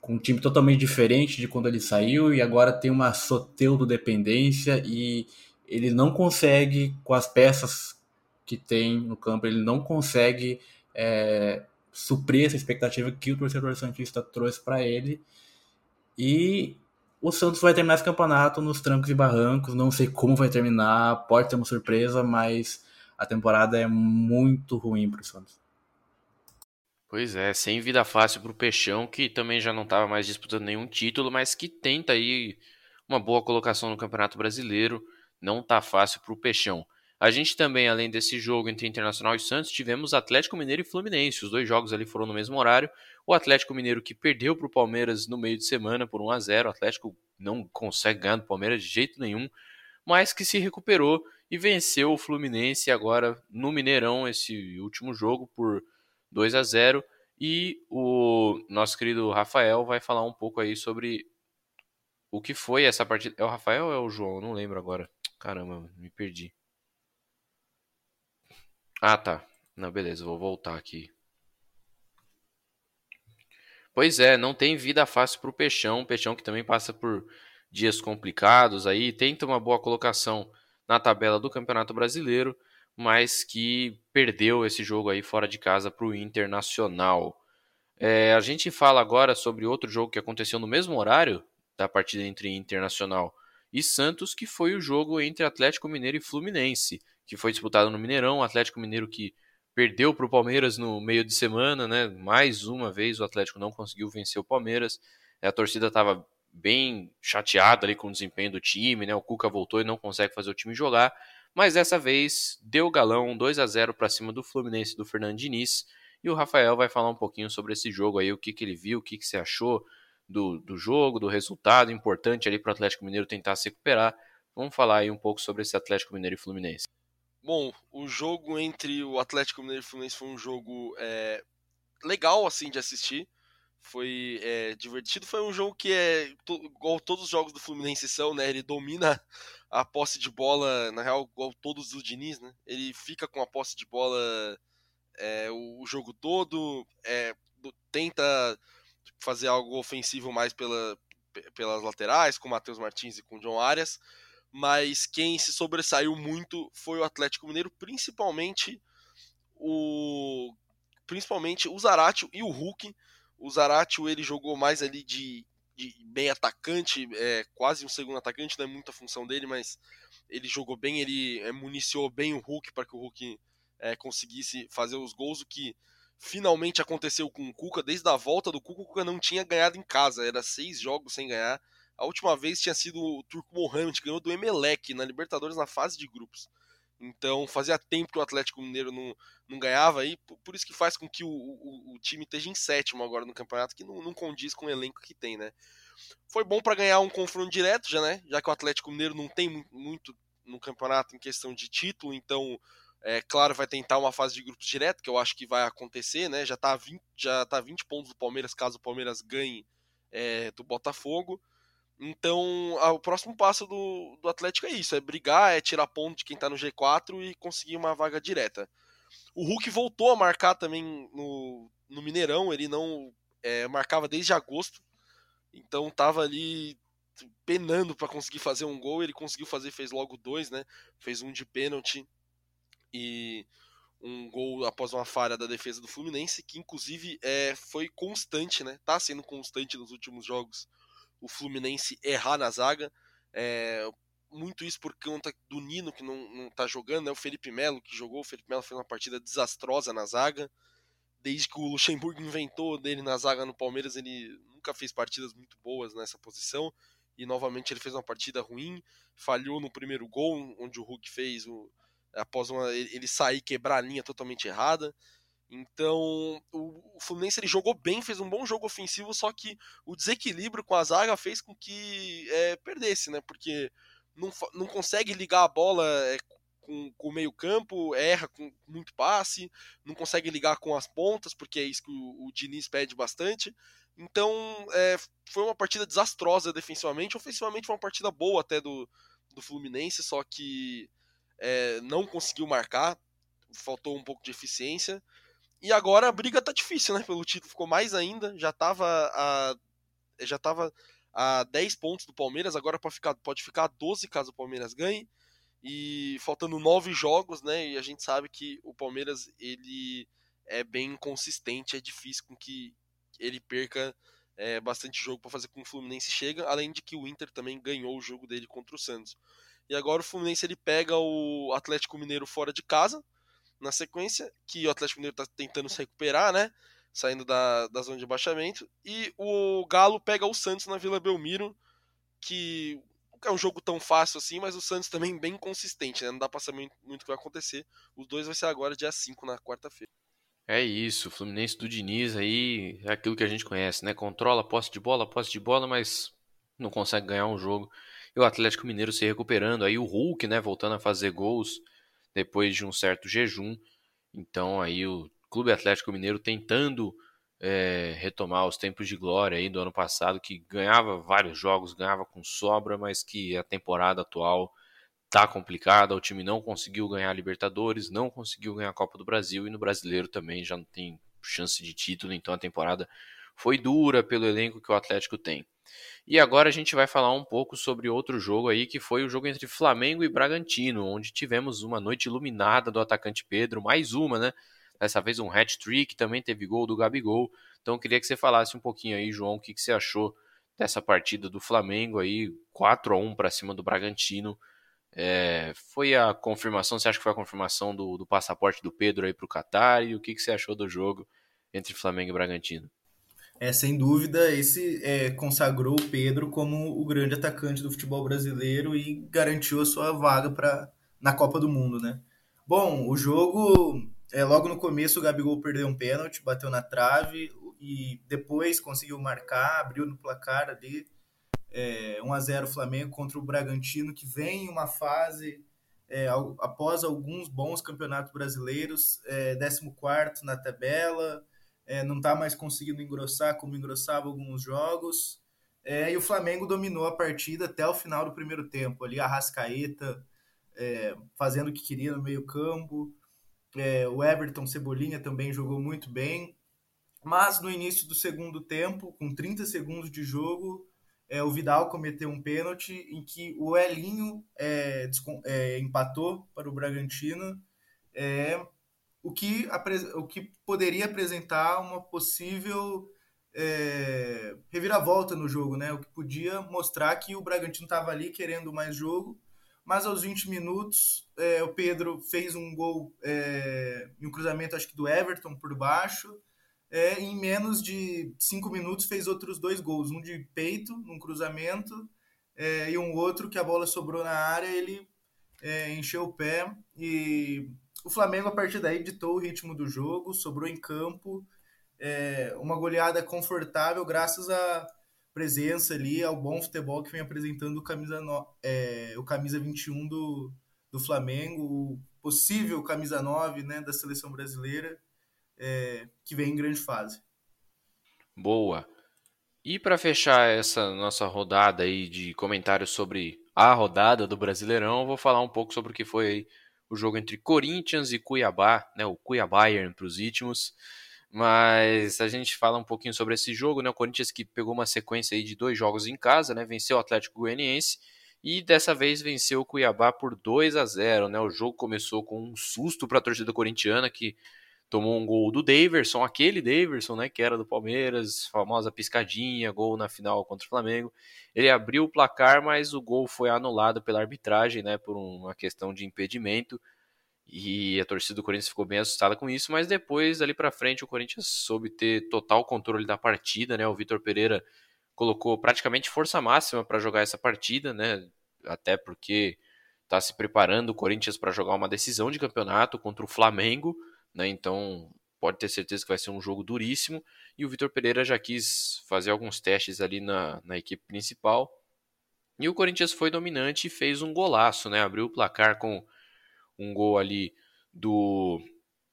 com um time totalmente diferente de quando ele saiu e agora tem uma Soteudo dependência e ele não consegue, com as peças que tem no campo, ele não consegue é, suprir essa expectativa que o torcedor Santista trouxe para ele. E o Santos vai terminar esse campeonato nos trancos e barrancos. Não sei como vai terminar, pode ter uma surpresa, mas a temporada é muito ruim para o Santos. Pois é, sem vida fácil para o Peixão, que também já não estava mais disputando nenhum título, mas que tenta aí uma boa colocação no Campeonato Brasileiro. Não tá fácil para o Peixão. A gente também, além desse jogo entre Internacional e Santos, tivemos Atlético Mineiro e Fluminense. Os dois jogos ali foram no mesmo horário. O Atlético Mineiro que perdeu para o Palmeiras no meio de semana por 1 a 0. O Atlético não consegue ganhar do Palmeiras de jeito nenhum, mas que se recuperou e venceu o Fluminense agora no Mineirão esse último jogo por 2 a 0. E o nosso querido Rafael vai falar um pouco aí sobre o que foi essa partida. É o Rafael ou é o João? não lembro agora. Caramba, me perdi. Ah, tá. Não, beleza, vou voltar aqui. Pois é, não tem vida fácil para o Peixão. Peixão que também passa por dias complicados aí, tenta uma boa colocação na tabela do Campeonato Brasileiro, mas que perdeu esse jogo aí fora de casa para o Internacional. É, a gente fala agora sobre outro jogo que aconteceu no mesmo horário da partida entre Internacional e Santos, que foi o jogo entre Atlético Mineiro e Fluminense que foi disputado no Mineirão. O Atlético Mineiro que perdeu para o Palmeiras no meio de semana, né? Mais uma vez o Atlético não conseguiu vencer o Palmeiras. A torcida estava bem chateada ali com o desempenho do time, né? O Cuca voltou e não consegue fazer o time jogar, mas dessa vez deu galão 2 a 0 para cima do Fluminense do Fernando Diniz. E o Rafael vai falar um pouquinho sobre esse jogo aí, o que, que ele viu, o que, que você achou do, do jogo, do resultado importante ali para o Atlético Mineiro tentar se recuperar. Vamos falar aí um pouco sobre esse Atlético Mineiro e Fluminense. Bom, o jogo entre o Atlético Mineiro e o Fluminense foi um jogo é, legal assim de assistir. Foi é, divertido. Foi um jogo que é to, igual todos os jogos do Fluminense são, né? Ele domina a posse de bola, na real, igual todos do Diniz, né? Ele fica com a posse de bola é, o, o, jogo todo, é, tenta fazer algo ofensivo mais pela, pelas laterais, com o Matheus Martins e com o John Arias mas quem se sobressaiu muito foi o Atlético Mineiro, principalmente o principalmente o Zaratio e o Hulk. O Zaratio ele jogou mais ali de, de bem atacante, é, quase um segundo atacante, não é muita função dele, mas ele jogou bem, ele é, municiou bem o Hulk para que o Hulk é, conseguisse fazer os gols, o que finalmente aconteceu com o Cuca. Desde a volta do Cuca, o Cuca não tinha ganhado em casa, era seis jogos sem ganhar. A última vez tinha sido o Turco Mohamed, que ganhou do Emelec na Libertadores na fase de grupos. Então fazia tempo que o Atlético Mineiro não, não ganhava aí, por, isso que faz com que o, o, o, time esteja em sétimo agora no campeonato, que não, não condiz com o elenco que tem, né? Foi bom para ganhar um confronto direto já, né? Já que o Atlético Mineiro não tem muito no campeonato em questão de título, então é claro, vai tentar uma fase de grupos direto, que eu acho que vai acontecer, né? Já tá 20, já tá 20 pontos do Palmeiras caso o Palmeiras ganhe é, do Botafogo. Então, o próximo passo do, do Atlético é isso: é brigar, é tirar ponto de quem tá no G4 e conseguir uma vaga direta. O Hulk voltou a marcar também no, no Mineirão, ele não é, marcava desde agosto, então tava ali penando para conseguir fazer um gol. Ele conseguiu fazer, fez logo dois, né? Fez um de pênalti e um gol após uma falha da defesa do Fluminense, que inclusive é, foi constante, né? Tá sendo constante nos últimos jogos o Fluminense errar na zaga. É, muito isso por conta do Nino que não, não tá jogando, né? O Felipe Melo que jogou, o Felipe Melo fez uma partida desastrosa na zaga. Desde que o Luxemburgo inventou dele na zaga no Palmeiras, ele nunca fez partidas muito boas nessa posição. E novamente ele fez uma partida ruim, falhou no primeiro gol, onde o Hulk fez o, após uma, ele sair quebrar a linha totalmente errada. Então, o, Fluminense ele jogou bem, fez um bom jogo ofensivo, só que o desequilíbrio com a zaga fez com que é, perdesse, né? Porque não, não consegue ligar a bola é, com, com o meio-campo, erra com muito passe, não consegue ligar com as pontas, porque é isso que o, o Diniz pede bastante. Então, é, foi uma partida desastrosa defensivamente. Ofensivamente, foi uma partida boa até do, do Fluminense, só que é, não conseguiu marcar, faltou um pouco de eficiência. E agora a briga tá difícil, né? Pelo título ficou mais ainda. Já tava a, já tava a 10 pontos do Palmeiras, agora pode ficar, pode ficar a 12 caso o Palmeiras ganhe. E faltando nove jogos, né? E a gente sabe que o Palmeiras ele é bem consistente, é difícil com que ele perca é, bastante jogo para fazer com que o Fluminense chega, além de que o Inter também ganhou o jogo dele contra o Santos. E agora o Fluminense ele pega o Atlético Mineiro fora de casa, na sequência, que o Atlético Mineiro está tentando se recuperar, né? Saindo da, da zona de baixamento. E o Galo pega o Santos na Vila Belmiro, que é um jogo tão fácil assim, mas o Santos também bem consistente, né? Não dá pra saber muito o que vai acontecer. Os dois vai ser agora dia 5, na quarta-feira. É isso, o Fluminense do Diniz aí é aquilo que a gente conhece, né? Controla posse de bola, posse de bola, mas não consegue ganhar um jogo. E o Atlético Mineiro se recuperando, aí o Hulk, né, voltando a fazer gols depois de um certo jejum. Então aí o Clube Atlético Mineiro tentando é, retomar os tempos de glória aí do ano passado, que ganhava vários jogos, ganhava com sobra, mas que a temporada atual tá complicada. O time não conseguiu ganhar a Libertadores, não conseguiu ganhar a Copa do Brasil e no Brasileiro também já não tem chance de título, então a temporada foi dura pelo elenco que o Atlético tem. E agora a gente vai falar um pouco sobre outro jogo aí, que foi o jogo entre Flamengo e Bragantino, onde tivemos uma noite iluminada do atacante Pedro, mais uma, né? Dessa vez um hat-trick, também teve gol do Gabigol. Então queria que você falasse um pouquinho aí, João, o que, que você achou dessa partida do Flamengo aí, 4 a 1 para cima do Bragantino. É, foi a confirmação, você acha que foi a confirmação do, do passaporte do Pedro aí para o Qatar? E o que, que você achou do jogo entre Flamengo e Bragantino? É, sem dúvida, esse é, consagrou o Pedro como o grande atacante do futebol brasileiro e garantiu a sua vaga para na Copa do Mundo, né? Bom, o jogo, é, logo no começo o Gabigol perdeu um pênalti, bateu na trave e depois conseguiu marcar, abriu no placar ali, é, 1 a 0 Flamengo contra o Bragantino, que vem em uma fase, é, após alguns bons campeonatos brasileiros, é, 14 na tabela, é, não está mais conseguindo engrossar como engrossava alguns jogos. É, e o Flamengo dominou a partida até o final do primeiro tempo. Ali a Rascaeta é, fazendo o que queria no meio-campo. É, o Everton Cebolinha também jogou muito bem. Mas no início do segundo tempo, com 30 segundos de jogo, é, o Vidal cometeu um pênalti em que o Elinho é, empatou para o Bragantino, o, que, o que poderia apresentar uma possível é, reviravolta no jogo, né? o que podia mostrar que o Bragantino estava ali querendo mais jogo, mas aos 20 minutos é, o Pedro fez um gol é, em um cruzamento, acho que do Everton por baixo, é, em menos de cinco minutos fez outros dois gols, um de peito, num cruzamento, é, e um outro que a bola sobrou na área, ele é, encheu o pé e o Flamengo a partir daí ditou o ritmo do jogo, sobrou em campo, é, uma goleada confortável graças à presença ali, ao bom futebol que vem apresentando o camisa, no, é, o camisa 21 do, do Flamengo, o possível camisa 9 né, da seleção brasileira é, que vem em grande fase. Boa. E para fechar essa nossa rodada aí de comentários sobre a rodada do Brasileirão, vou falar um pouco sobre o que foi o jogo entre Corinthians e Cuiabá, né, o Cuiabá para os íntimos. Mas a gente fala um pouquinho sobre esse jogo, né? O Corinthians que pegou uma sequência aí de dois jogos em casa, né? Venceu o Atlético Goianiense e dessa vez venceu o Cuiabá por 2 a 0, né? O jogo começou com um susto para a torcida corintiana que tomou um gol do Daverson, aquele Daverson, né, que era do Palmeiras, famosa piscadinha, gol na final contra o Flamengo. Ele abriu o placar, mas o gol foi anulado pela arbitragem, né, por uma questão de impedimento. E a torcida do Corinthians ficou bem assustada com isso, mas depois, ali para frente, o Corinthians soube ter total controle da partida, né? O Vitor Pereira colocou praticamente força máxima para jogar essa partida, né? Até porque está se preparando o Corinthians para jogar uma decisão de campeonato contra o Flamengo né? Então pode ter certeza que vai ser um jogo duríssimo. E o Vitor Pereira já quis fazer alguns testes ali na, na equipe principal. E o Corinthians foi dominante e fez um golaço, né? Abriu o placar com um gol ali do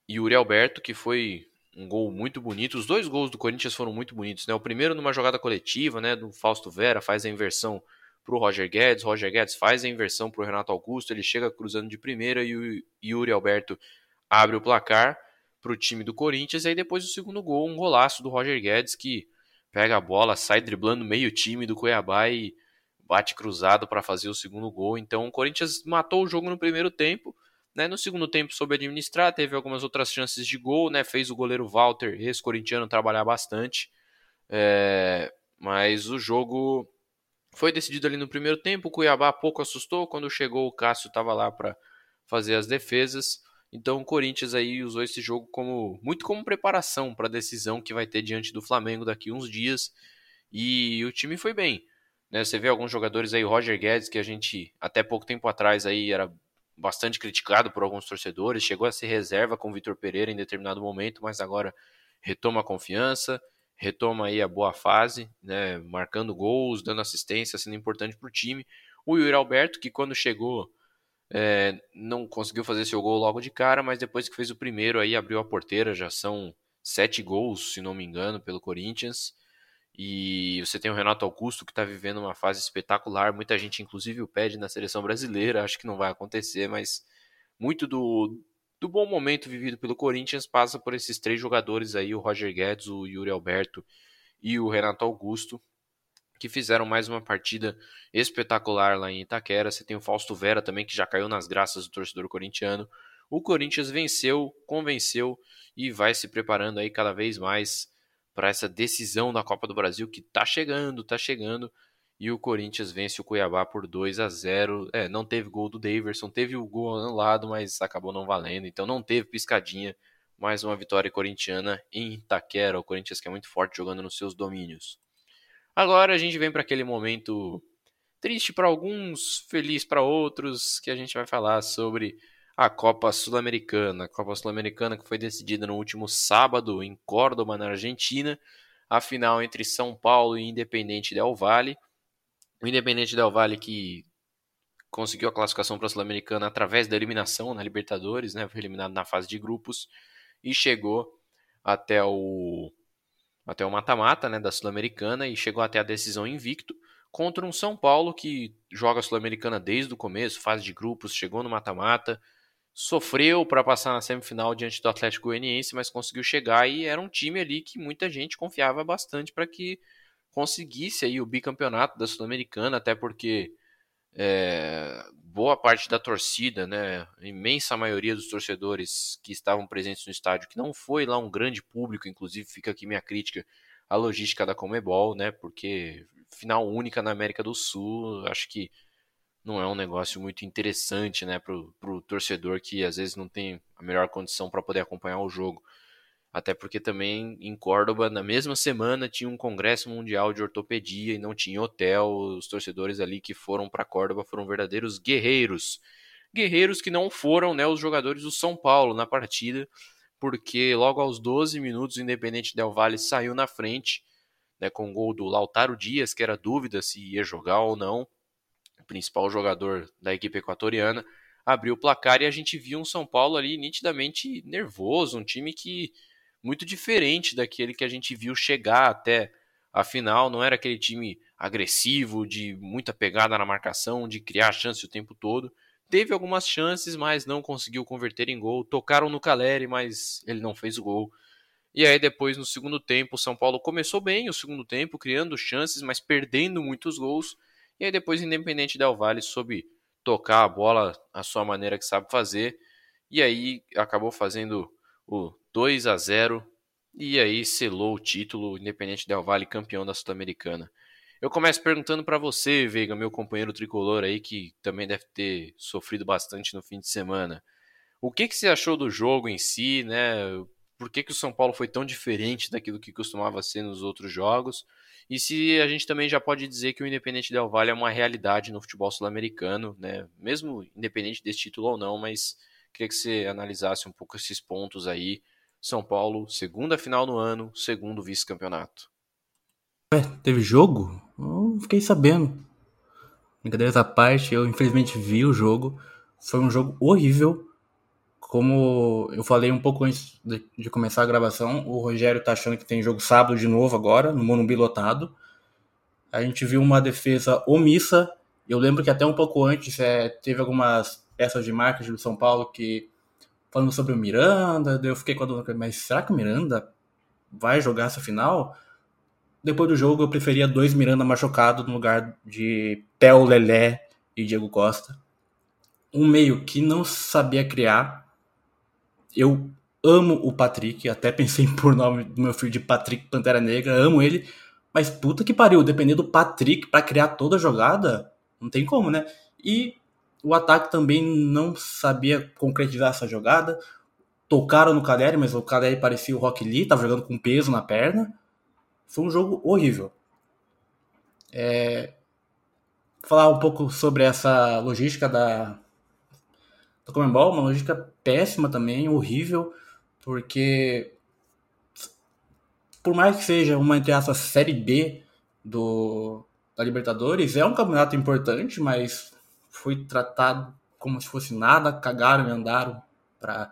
Yuri Alberto, que foi um gol muito bonito. Os dois gols do Corinthians foram muito bonitos, né? O primeiro numa jogada coletiva, né, do Fausto Vera, faz a inversão para o Roger Guedes, Roger Guedes faz a inversão para o Renato Augusto, ele chega cruzando de primeira e o Yuri Alberto abre o placar para o time do Corinthians. E aí depois do segundo gol, um golaço do Roger Guedes que pega a bola, sai driblando meio time do Cuiabá e bate cruzado para fazer o segundo gol. Então o Corinthians matou o jogo no primeiro tempo. Né? No segundo tempo soube administrar, teve algumas outras chances de gol, né? fez o goleiro Walter, ex-corintiano, trabalhar bastante. É... Mas o jogo foi decidido ali no primeiro tempo. O Cuiabá pouco assustou. Quando chegou, o Cássio estava lá para fazer as defesas. Então o Corinthians aí usou esse jogo como muito como preparação para a decisão que vai ter diante do Flamengo daqui uns dias. E o time foi bem. Né? Você vê alguns jogadores aí, Roger Guedes, que a gente até pouco tempo atrás aí era bastante criticado por alguns torcedores, chegou a ser reserva com o Vitor Pereira em determinado momento, mas agora retoma a confiança, retoma aí a boa fase, né? marcando gols, dando assistência, sendo importante para o time. O Yuri Alberto, que quando chegou é, não conseguiu fazer seu gol logo de cara, mas depois que fez o primeiro aí abriu a porteira, já são sete gols, se não me engano, pelo Corinthians. E você tem o Renato Augusto que está vivendo uma fase espetacular. Muita gente, inclusive, o pede na seleção brasileira. Acho que não vai acontecer, mas muito do, do bom momento vivido pelo Corinthians passa por esses três jogadores aí: o Roger Guedes, o Yuri Alberto e o Renato Augusto que fizeram mais uma partida espetacular lá em Itaquera. Você tem o Fausto Vera também, que já caiu nas graças do torcedor corintiano. O Corinthians venceu, convenceu e vai se preparando aí cada vez mais para essa decisão da Copa do Brasil que está chegando, está chegando. e o Corinthians vence o Cuiabá por 2 a 0. É, não teve gol do Daverson, teve o gol anulado, mas acabou não valendo, então não teve piscadinha. Mais uma vitória corintiana em Itaquera, o Corinthians que é muito forte jogando nos seus domínios. Agora a gente vem para aquele momento triste para alguns, feliz para outros, que a gente vai falar sobre a Copa Sul-Americana. A Copa Sul-Americana que foi decidida no último sábado em Córdoba, na Argentina. A final entre São Paulo e Independente Del Valle. O Independente Del Valle que conseguiu a classificação para a Sul-Americana através da eliminação na Libertadores, né? Foi eliminado na fase de grupos e chegou até o até o mata-mata, né, da Sul-Americana e chegou até a decisão invicto contra um São Paulo que joga a Sul-Americana desde o começo, fase de grupos, chegou no mata-mata, sofreu para passar na semifinal diante do Atlético Goianiense, mas conseguiu chegar e era um time ali que muita gente confiava bastante para que conseguisse aí o bicampeonato da Sul-Americana, até porque é, boa parte da torcida, né, a imensa maioria dos torcedores que estavam presentes no estádio, que não foi lá um grande público, inclusive fica aqui minha crítica à logística da Comebol, né, porque final única na América do Sul, acho que não é um negócio muito interessante, né, para o torcedor que às vezes não tem a melhor condição para poder acompanhar o jogo. Até porque também em Córdoba, na mesma semana, tinha um congresso mundial de ortopedia e não tinha hotel. Os torcedores ali que foram para Córdoba foram verdadeiros guerreiros. Guerreiros que não foram né, os jogadores do São Paulo na partida, porque logo aos 12 minutos o Independente Del Valle saiu na frente, né, com o gol do Lautaro Dias, que era dúvida se ia jogar ou não, o principal jogador da equipe equatoriana, abriu o placar e a gente viu um São Paulo ali nitidamente nervoso, um time que muito diferente daquele que a gente viu chegar até a final. Não era aquele time agressivo, de muita pegada na marcação, de criar chance o tempo todo. Teve algumas chances, mas não conseguiu converter em gol. Tocaram no Caleri, mas ele não fez o gol. E aí depois no segundo tempo, o São Paulo começou bem o segundo tempo, criando chances, mas perdendo muitos gols. E aí depois Independente Del Valle soube tocar a bola a sua maneira que sabe fazer. E aí acabou fazendo o 2 a 0 e aí selou o título Independente Del Valle campeão da Sul-Americana. Eu começo perguntando para você, Veiga, meu companheiro tricolor aí que também deve ter sofrido bastante no fim de semana. O que, que você achou do jogo em si, né? Por que, que o São Paulo foi tão diferente daquilo que costumava ser nos outros jogos? E se a gente também já pode dizer que o Independente Del Valle é uma realidade no futebol sul-americano, né? Mesmo independente desse título ou não, mas queria que você analisasse um pouco esses pontos aí são Paulo, segunda final no ano, segundo vice-campeonato. Ué, teve jogo? Eu fiquei sabendo. Brincadeiras à parte, eu infelizmente vi o jogo. Foi um jogo horrível. Como eu falei um pouco antes de, de começar a gravação, o Rogério tá achando que tem jogo sábado de novo agora, no Morumbi lotado. A gente viu uma defesa omissa. Eu lembro que até um pouco antes é, teve algumas peças de marketing do São Paulo que falando sobre o Miranda, eu fiquei com a dúvida, mas será que o Miranda vai jogar essa final? Depois do jogo, eu preferia dois Miranda machucados no lugar de Theo Lelé e Diego Costa. Um meio que não sabia criar. Eu amo o Patrick, até pensei por nome do meu filho de Patrick Pantera Negra, amo ele, mas puta que pariu, depender do Patrick para criar toda a jogada, não tem como, né? E o ataque também não sabia concretizar essa jogada. Tocaram no Caleri, mas o Caleri parecia o Rock Lee, estava jogando com peso na perna. Foi um jogo horrível. É... Falar um pouco sobre essa logística da, da Comembol, uma logística péssima também, horrível, porque por mais que seja uma, entre aspas, Série B do, da Libertadores, é um campeonato importante, mas foi tratado como se fosse nada, cagaram e andaram para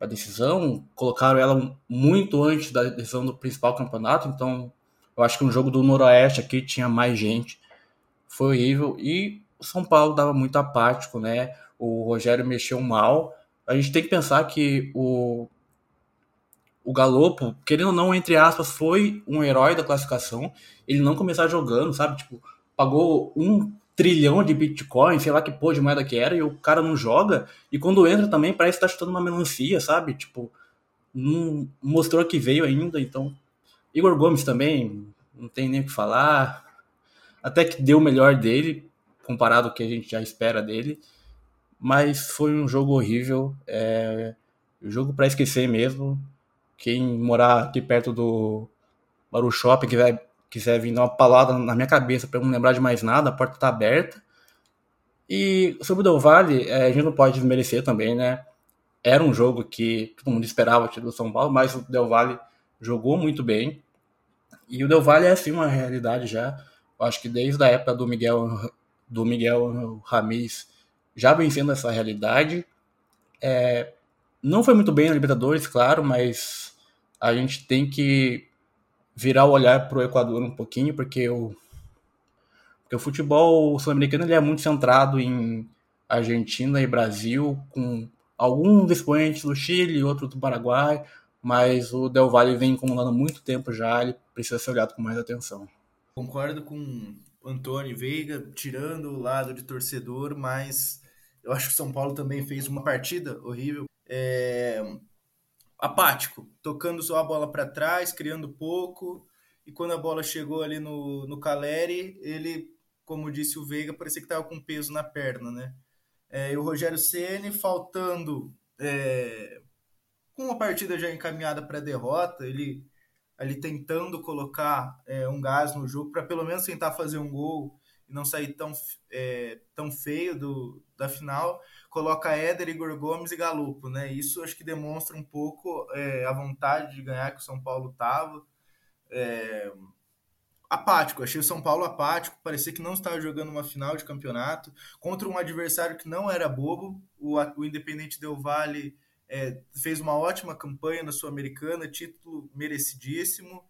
a decisão, colocaram ela muito antes da decisão do principal campeonato, então eu acho que um jogo do Noroeste aqui tinha mais gente, foi horrível, e o São Paulo dava muito apático, né, o Rogério mexeu mal, a gente tem que pensar que o, o Galopo, querendo ou não, entre aspas, foi um herói da classificação, ele não começar jogando, sabe, tipo, pagou um trilhão de Bitcoin, sei lá que pô de moeda que era, e o cara não joga. E quando entra também, parece que tá chutando uma melancia, sabe? Tipo, não mostrou que veio ainda, então. Igor Gomes também, não tem nem o que falar. até que deu o melhor dele, comparado ao que a gente já espera dele. Mas foi um jogo horrível. É, jogo para esquecer mesmo. Quem morar aqui perto do Baru Shopping quiser, quiser vir dar uma palavra na minha cabeça para não lembrar de mais nada, a porta está aberta. E sobre o Del Valle, é, a gente não pode desmerecer também, né? Era um jogo que todo mundo esperava do São Paulo, mas o Del Valle jogou muito bem. E o Del Valle é assim uma realidade já. Eu acho que desde a época do Miguel do Miguel Ramiz já vencendo essa realidade. É, não foi muito bem na Libertadores, claro, mas a gente tem que virar o olhar para o Equador um pouquinho, porque o, porque o futebol sul-americano é muito centrado em Argentina e Brasil, com alguns expoentes do Chile, outros do Paraguai, mas o Del Valle vem incomodando muito tempo já, ele precisa ser olhado com mais atenção. Concordo com o Antônio Veiga, tirando o lado de torcedor, mas eu acho que o São Paulo também fez uma partida horrível. É... Apático, tocando só a bola para trás, criando pouco, e quando a bola chegou ali no, no Caleri, ele, como disse o Veiga, parecia que estava com peso na perna, né? É, e o Rogério Ceni faltando é, com a partida já encaminhada para derrota, ele ali tentando colocar é, um gás no jogo para pelo menos tentar fazer um gol e não sair tão, é, tão feio do, da final, coloca Éder, Igor Gomes e Galupo, né? Isso acho que demonstra um pouco é, a vontade de ganhar que o São Paulo tava. É, apático, achei o São Paulo apático, parecia que não estava jogando uma final de campeonato contra um adversário que não era bobo, o, o Independente Del Vale é, fez uma ótima campanha na Sul-Americana, título merecidíssimo.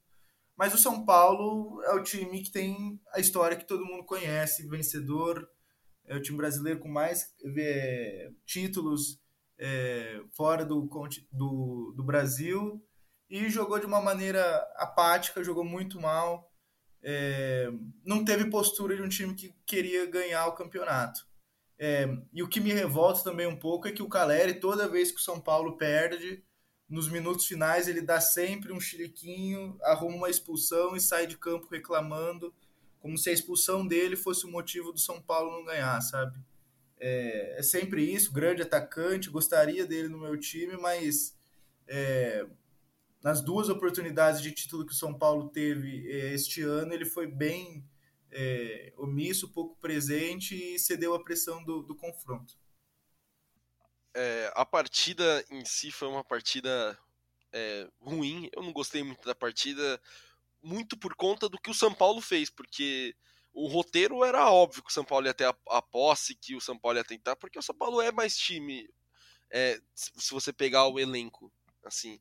Mas o São Paulo é o time que tem a história que todo mundo conhece, vencedor, é o time brasileiro com mais é, títulos é, fora do, do, do, Brasil e jogou de uma maneira apática, jogou muito mal, é, não teve postura de um time que queria ganhar o campeonato. É, e o que me revolta também um pouco é que o Caleri, toda vez que o São Paulo perde, nos minutos finais ele dá sempre um chiliquinho, arruma uma expulsão e sai de campo reclamando, como se a expulsão dele fosse o motivo do São Paulo não ganhar, sabe? É, é sempre isso, grande atacante, gostaria dele no meu time, mas é, nas duas oportunidades de título que o São Paulo teve é, este ano, ele foi bem é, omisso, pouco presente e cedeu à pressão do, do confronto. É, a partida em si foi uma partida é, ruim. Eu não gostei muito da partida, muito por conta do que o São Paulo fez, porque o roteiro era óbvio que o São Paulo ia ter a, a posse, que o São Paulo ia tentar, porque o São Paulo é mais time, é, se você pegar o elenco, assim.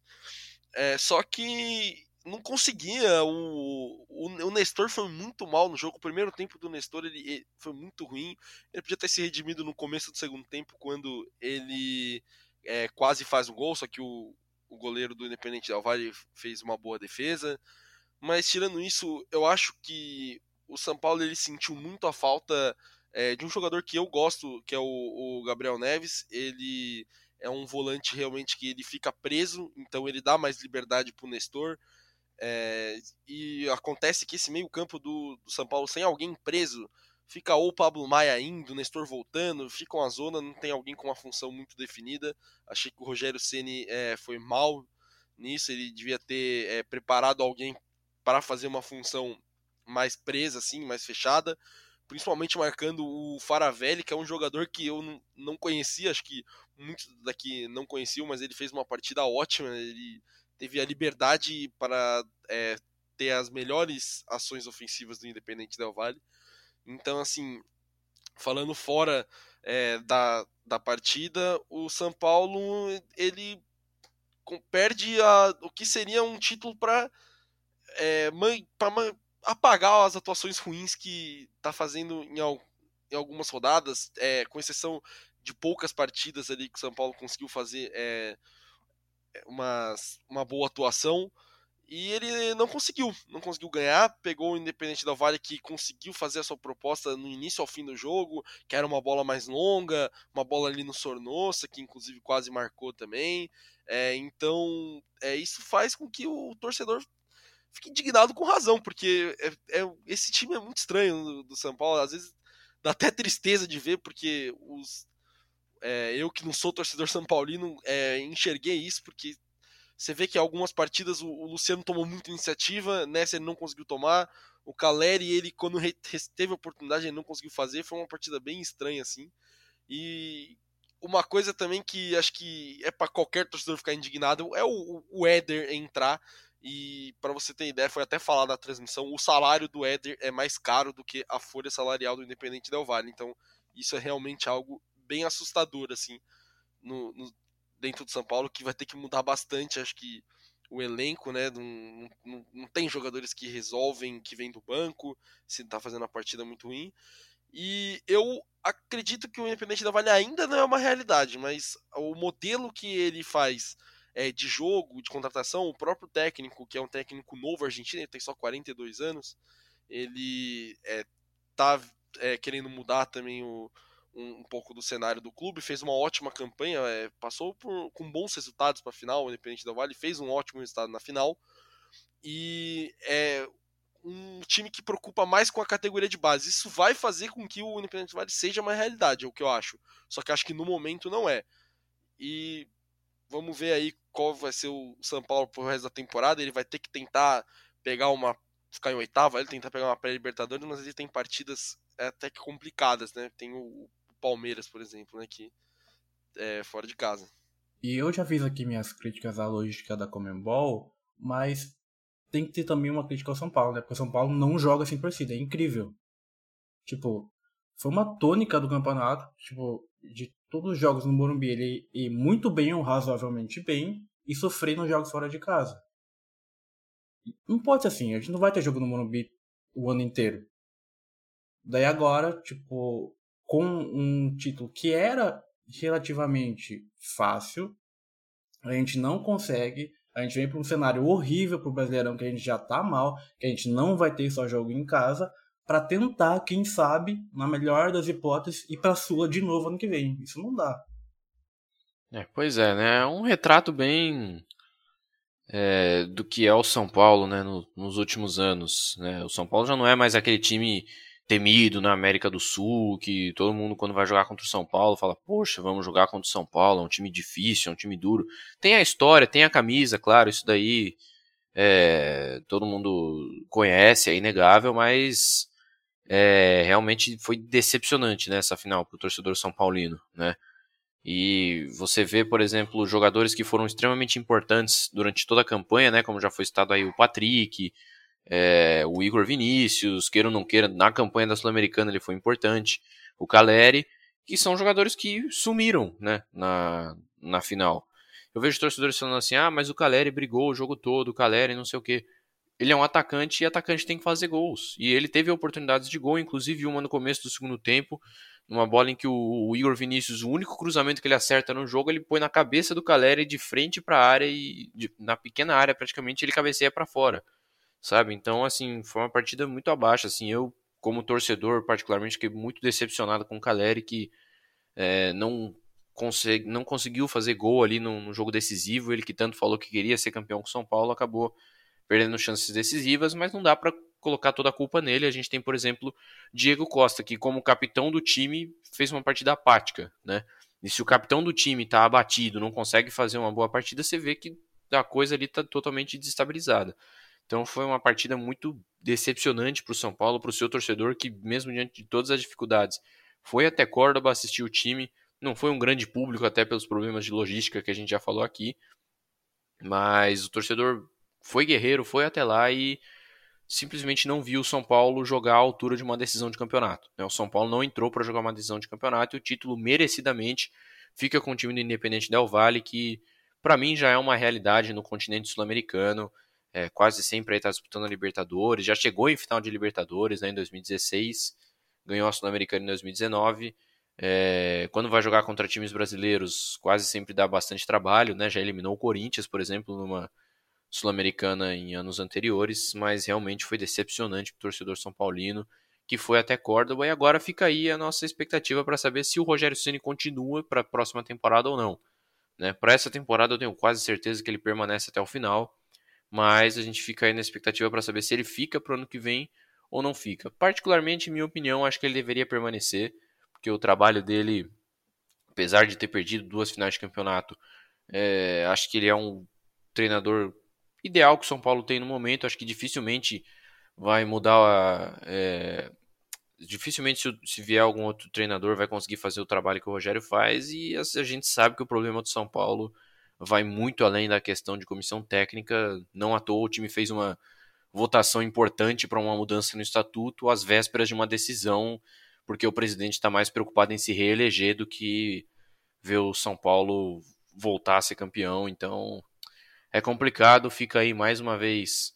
É, só que não conseguia. O, o, o, Nestor foi muito mal no jogo. O primeiro tempo do Nestor ele, ele, foi muito ruim. Ele podia ter se redimido no começo do segundo tempo, quando ele é, quase faz um gol. Só que o, o goleiro do Independente Del Valle fez uma boa defesa. Mas tirando isso, eu acho que o São Paulo ele sentiu muito a falta é, de um jogador que eu gosto, que é o, o Gabriel Neves. Ele é um volante realmente que ele fica preso, então ele dá mais liberdade para o Nestor. É, e acontece que esse meio-campo do, do, São Paulo sem alguém preso, fica ou o Pablo Maia indo, o Nestor voltando, fica uma zona, não tem alguém com uma função muito definida. Achei que o Rogério Ceni é, foi mal nisso, ele devia ter é, preparado alguém para fazer uma função mais presa, assim, mais fechada. Principalmente marcando o Faravelli, que é um jogador que eu não conhecia, acho que muitos daqui não conheciam, mas ele fez uma partida ótima. Ele teve a liberdade para é, ter as melhores ações ofensivas do Independente Del Valle. Então, assim, falando fora é, da, da partida, o São Paulo ele perde a, o que seria um título para é, apagar as atuações ruins que está fazendo em, em, algumas rodadas, é, com exceção de poucas partidas ali que o São Paulo conseguiu fazer é, uma, uma boa atuação. E ele não conseguiu, não conseguiu ganhar. Pegou o Independente Del Vale que conseguiu fazer a sua proposta no início ao fim do jogo, que era uma bola mais longa, uma bola ali no Sornossa, que inclusive quase marcou também. É, então, é, isso faz com que o torcedor fico indignado com razão, porque é, é, esse time é muito estranho do, do, São Paulo. Às vezes dá até tristeza de ver, porque os, é, eu que não sou torcedor São Paulino é, enxerguei isso, porque você vê que algumas partidas o, o, Luciano tomou muita iniciativa, nessa ele não conseguiu tomar. O Caleri, ele, quando teve a oportunidade, ele não conseguiu fazer. Foi uma partida bem estranha, assim. E uma coisa também que acho que é para qualquer torcedor ficar indignado é o, o Éder entrar. E para você ter ideia, foi até falado na transmissão, o salário do Éder é mais caro do que a folha salarial do Independente Del Vale. Então, isso é realmente algo bem assustador, assim, no, no, dentro do São Paulo, que vai ter que mudar bastante. Acho que o elenco, né? Não, não, não tem jogadores que resolvem, que vêm do banco, se tá fazendo uma partida muito ruim. E eu acredito que o Independente da Vale ainda não é uma realidade, mas o modelo que ele faz é, de jogo, de contratação, o próprio técnico, que é um técnico novo argentino, ele tem só 42 anos, ele é, tá é, querendo mudar também o, um, um, pouco do cenário do clube, fez uma ótima campanha, é, passou por, com bons resultados para a final, o Independente da Vale fez um ótimo resultado na final, e é, um time que preocupa mais com a categoria de base. Isso vai fazer com que o Independente Vale seja uma realidade, é o que eu acho. Só que acho que no momento não é. E vamos ver aí qual vai ser o São Paulo pro resto da temporada. Ele vai ter que tentar pegar uma. ficar em oitava, ele tentar pegar uma pré-libertadores, mas ele tem partidas até que complicadas, né? Tem o Palmeiras, por exemplo, né? Que é fora de casa. E eu já fiz aqui minhas críticas à logística da Comembol, mas tem que ter também uma crítica ao São Paulo, né? Porque o São Paulo não joga sem torcida, é incrível. Tipo, foi uma tônica do campeonato, tipo, de todos os jogos no Morumbi, ele ir muito bem ou razoavelmente bem e sofrer nos jogos fora de casa. Não pode ser assim, a gente não vai ter jogo no Morumbi o ano inteiro. Daí agora, tipo, com um título que era relativamente fácil, a gente não consegue a gente vem para um cenário horrível para o Brasileirão, que a gente já tá mal, que a gente não vai ter só jogo em casa, para tentar, quem sabe, na melhor das hipóteses, ir para Sula de novo ano que vem. Isso não dá. É, pois é, né? É um retrato bem é, do que é o São Paulo, né, no, nos últimos anos. Né? O São Paulo já não é mais aquele time temido na América do Sul, que todo mundo quando vai jogar contra o São Paulo fala, poxa, vamos jogar contra o São Paulo, é um time difícil, é um time duro. Tem a história, tem a camisa, claro, isso daí é, todo mundo conhece, é inegável, mas é, realmente foi decepcionante né, final para o torcedor são paulino, né? E você vê, por exemplo, jogadores que foram extremamente importantes durante toda a campanha, né? Como já foi citado aí o Patrick, é, o Igor Vinícius, queira ou não queira, na campanha da Sul-Americana ele foi importante, o Caleri, que são jogadores que sumiram né, na, na final. Eu vejo torcedores falando assim: ah, mas o Caleri brigou o jogo todo, o Caleri não sei o que. Ele é um atacante e atacante tem que fazer gols. E ele teve oportunidades de gol, inclusive uma no começo do segundo tempo, numa bola em que o, o Igor Vinícius, o único cruzamento que ele acerta no jogo, ele põe na cabeça do Caleri de frente para a área e de, na pequena área praticamente ele cabeceia para fora sabe? Então, assim, foi uma partida muito abaixo, assim, eu, como torcedor, particularmente, fiquei muito decepcionado com o Caleri, que é, não, não conseguiu fazer gol ali no, jogo decisivo, ele que tanto falou que queria ser campeão com São Paulo, acabou perdendo chances decisivas, mas não dá para colocar toda a culpa nele. A gente tem, por exemplo, Diego Costa, que como capitão do time fez uma partida apática, né? E se o capitão do time está abatido, não consegue fazer uma boa partida, você vê que a coisa ali está totalmente desestabilizada. Então foi uma partida muito decepcionante para o São Paulo, para o seu torcedor, que mesmo diante de todas as dificuldades, foi até Córdoba assistir o time. Não foi um grande público, até pelos problemas de logística que a gente já falou aqui. Mas o torcedor foi guerreiro, foi até lá e simplesmente não viu o São Paulo jogar à altura de uma decisão de campeonato. Né? O São Paulo não entrou para jogar uma decisão de campeonato e o título merecidamente fica com o time do Independente Del Valle, que para mim já é uma realidade no continente sul-americano é, quase sempre está disputando a Libertadores, já chegou em final de Libertadores né, em 2016, ganhou a Sul-Americana em 2019. É, quando vai jogar contra times brasileiros, quase sempre dá bastante trabalho, né? Já eliminou o Corinthians, por exemplo, numa Sul-Americana em anos anteriores, mas realmente foi decepcionante para o torcedor São Paulino, que foi até Córdoba, e agora fica aí a nossa expectativa para saber se o Rogério Ceni continua para a próxima temporada ou não. Né? Para essa temporada eu tenho quase certeza que ele permanece até o final mas a gente fica aí na expectativa para saber se ele fica para o ano que vem ou não fica. Particularmente, em minha opinião, acho que ele deveria permanecer, porque o trabalho dele, apesar de ter perdido duas finais de campeonato, é, acho que ele é um treinador ideal que o São Paulo tem no momento. Acho que dificilmente vai mudar. É, dificilmente, se, se, vier algum outro treinador, vai conseguir fazer o trabalho que o Rogério faz. E a, a gente sabe que o problema do São Paulo vai muito além da questão de comissão técnica. Não à toa o time fez uma votação importante para uma mudança no estatuto às vésperas de uma decisão, porque o presidente está mais preocupado em se reeleger do que ver o São Paulo voltar a ser campeão. Então é complicado, fica aí mais uma vez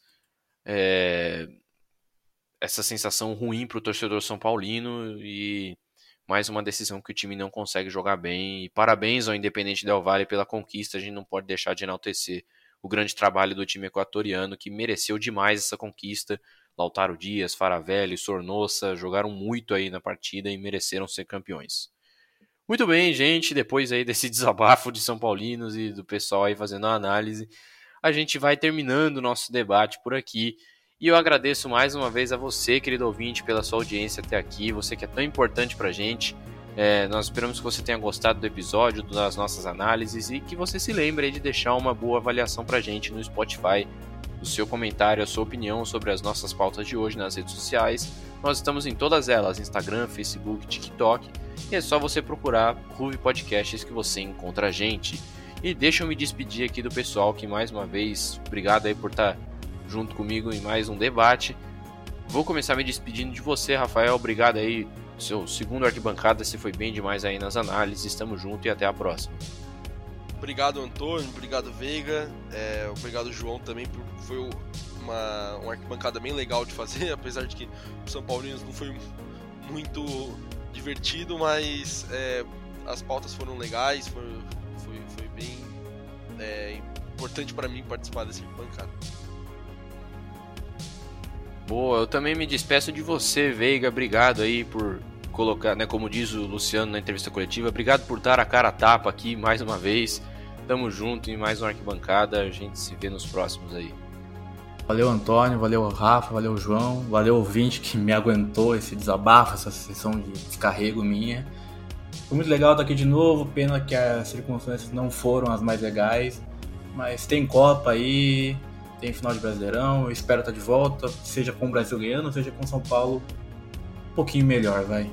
é, essa sensação ruim para o torcedor São Paulino e mais uma decisão que o time não consegue jogar bem. E parabéns ao Independente Del Valle pela conquista, a gente não pode deixar de enaltecer o grande trabalho do time equatoriano, que mereceu demais essa conquista. Lautaro Dias, Faravelli, Sornossa jogaram muito aí na partida e mereceram ser campeões. Muito bem, gente, depois aí desse desabafo de São Paulinos e do pessoal aí fazendo a análise, a gente vai terminando o nosso debate por aqui. E eu agradeço mais uma vez a você, querido ouvinte, pela sua audiência até aqui, você que é tão importante pra gente. É, nós esperamos que você tenha gostado do episódio, das nossas análises e que você se lembre de deixar uma boa avaliação para a gente no Spotify, o seu comentário, a sua opinião sobre as nossas pautas de hoje nas redes sociais. Nós estamos em todas elas: Instagram, Facebook, TikTok. E é só você procurar Ruve Podcasts que você encontra a gente. E deixa eu me despedir aqui do pessoal que mais uma vez, obrigado aí por estar junto comigo em mais um debate. Vou começar me despedindo de você, Rafael. Obrigado aí seu segundo arquibancada, você foi bem demais aí nas análises. Estamos juntos e até a próxima. Obrigado, Antônio. Obrigado, Veiga. É, obrigado, João, também. Por, foi uma, uma arquibancada bem legal de fazer, apesar de que o São Paulinos não foi muito divertido, mas é, as pautas foram legais, foi, foi, foi bem é, importante para mim participar dessa arquibancada. Boa, eu também me despeço de você, Veiga. Obrigado aí por colocar, né, como diz o Luciano na entrevista coletiva, obrigado por dar a cara a tapa aqui mais uma vez. Tamo junto em mais uma arquibancada. A gente se vê nos próximos aí. Valeu, Antônio. Valeu, Rafa. Valeu, João. Valeu, ouvinte que me aguentou esse desabafo, essa sessão de descarrego minha. Foi muito legal estar aqui de novo. Pena que as circunstâncias não foram as mais legais. Mas tem Copa aí tem final de Brasileirão, eu espero estar de volta, seja com o Brasil ganhando, seja com São Paulo um pouquinho melhor, vai.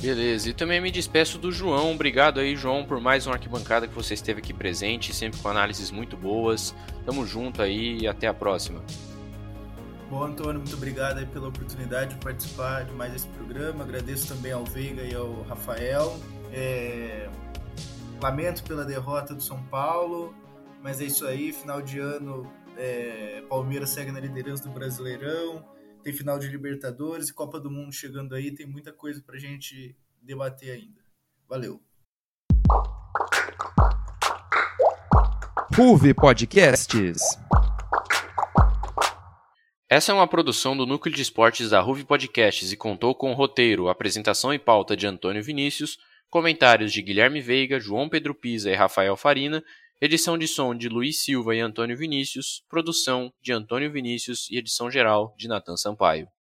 Beleza, e também me despeço do João. Obrigado aí, João, por mais uma arquibancada que você esteve aqui presente, sempre com análises muito boas. Tamo junto aí e até a próxima. Bom, Antônio, muito obrigado aí pela oportunidade de participar de mais esse programa. Agradeço também ao Veiga e ao Rafael. É... Lamento pela derrota do São Paulo. Mas é isso aí, final de ano, é, Palmeiras segue na liderança do Brasileirão, tem final de Libertadores e Copa do Mundo chegando aí, tem muita coisa pra gente debater ainda. Valeu. Ruve Podcasts. Essa é uma produção do Núcleo de Esportes da Ruve Podcasts e contou com o roteiro, apresentação e pauta de Antônio Vinícius, comentários de Guilherme Veiga, João Pedro Pisa e Rafael Farina Edição de som de Luiz Silva e Antônio Vinícius, produção de Antônio Vinícius e edição geral de Natan Sampaio.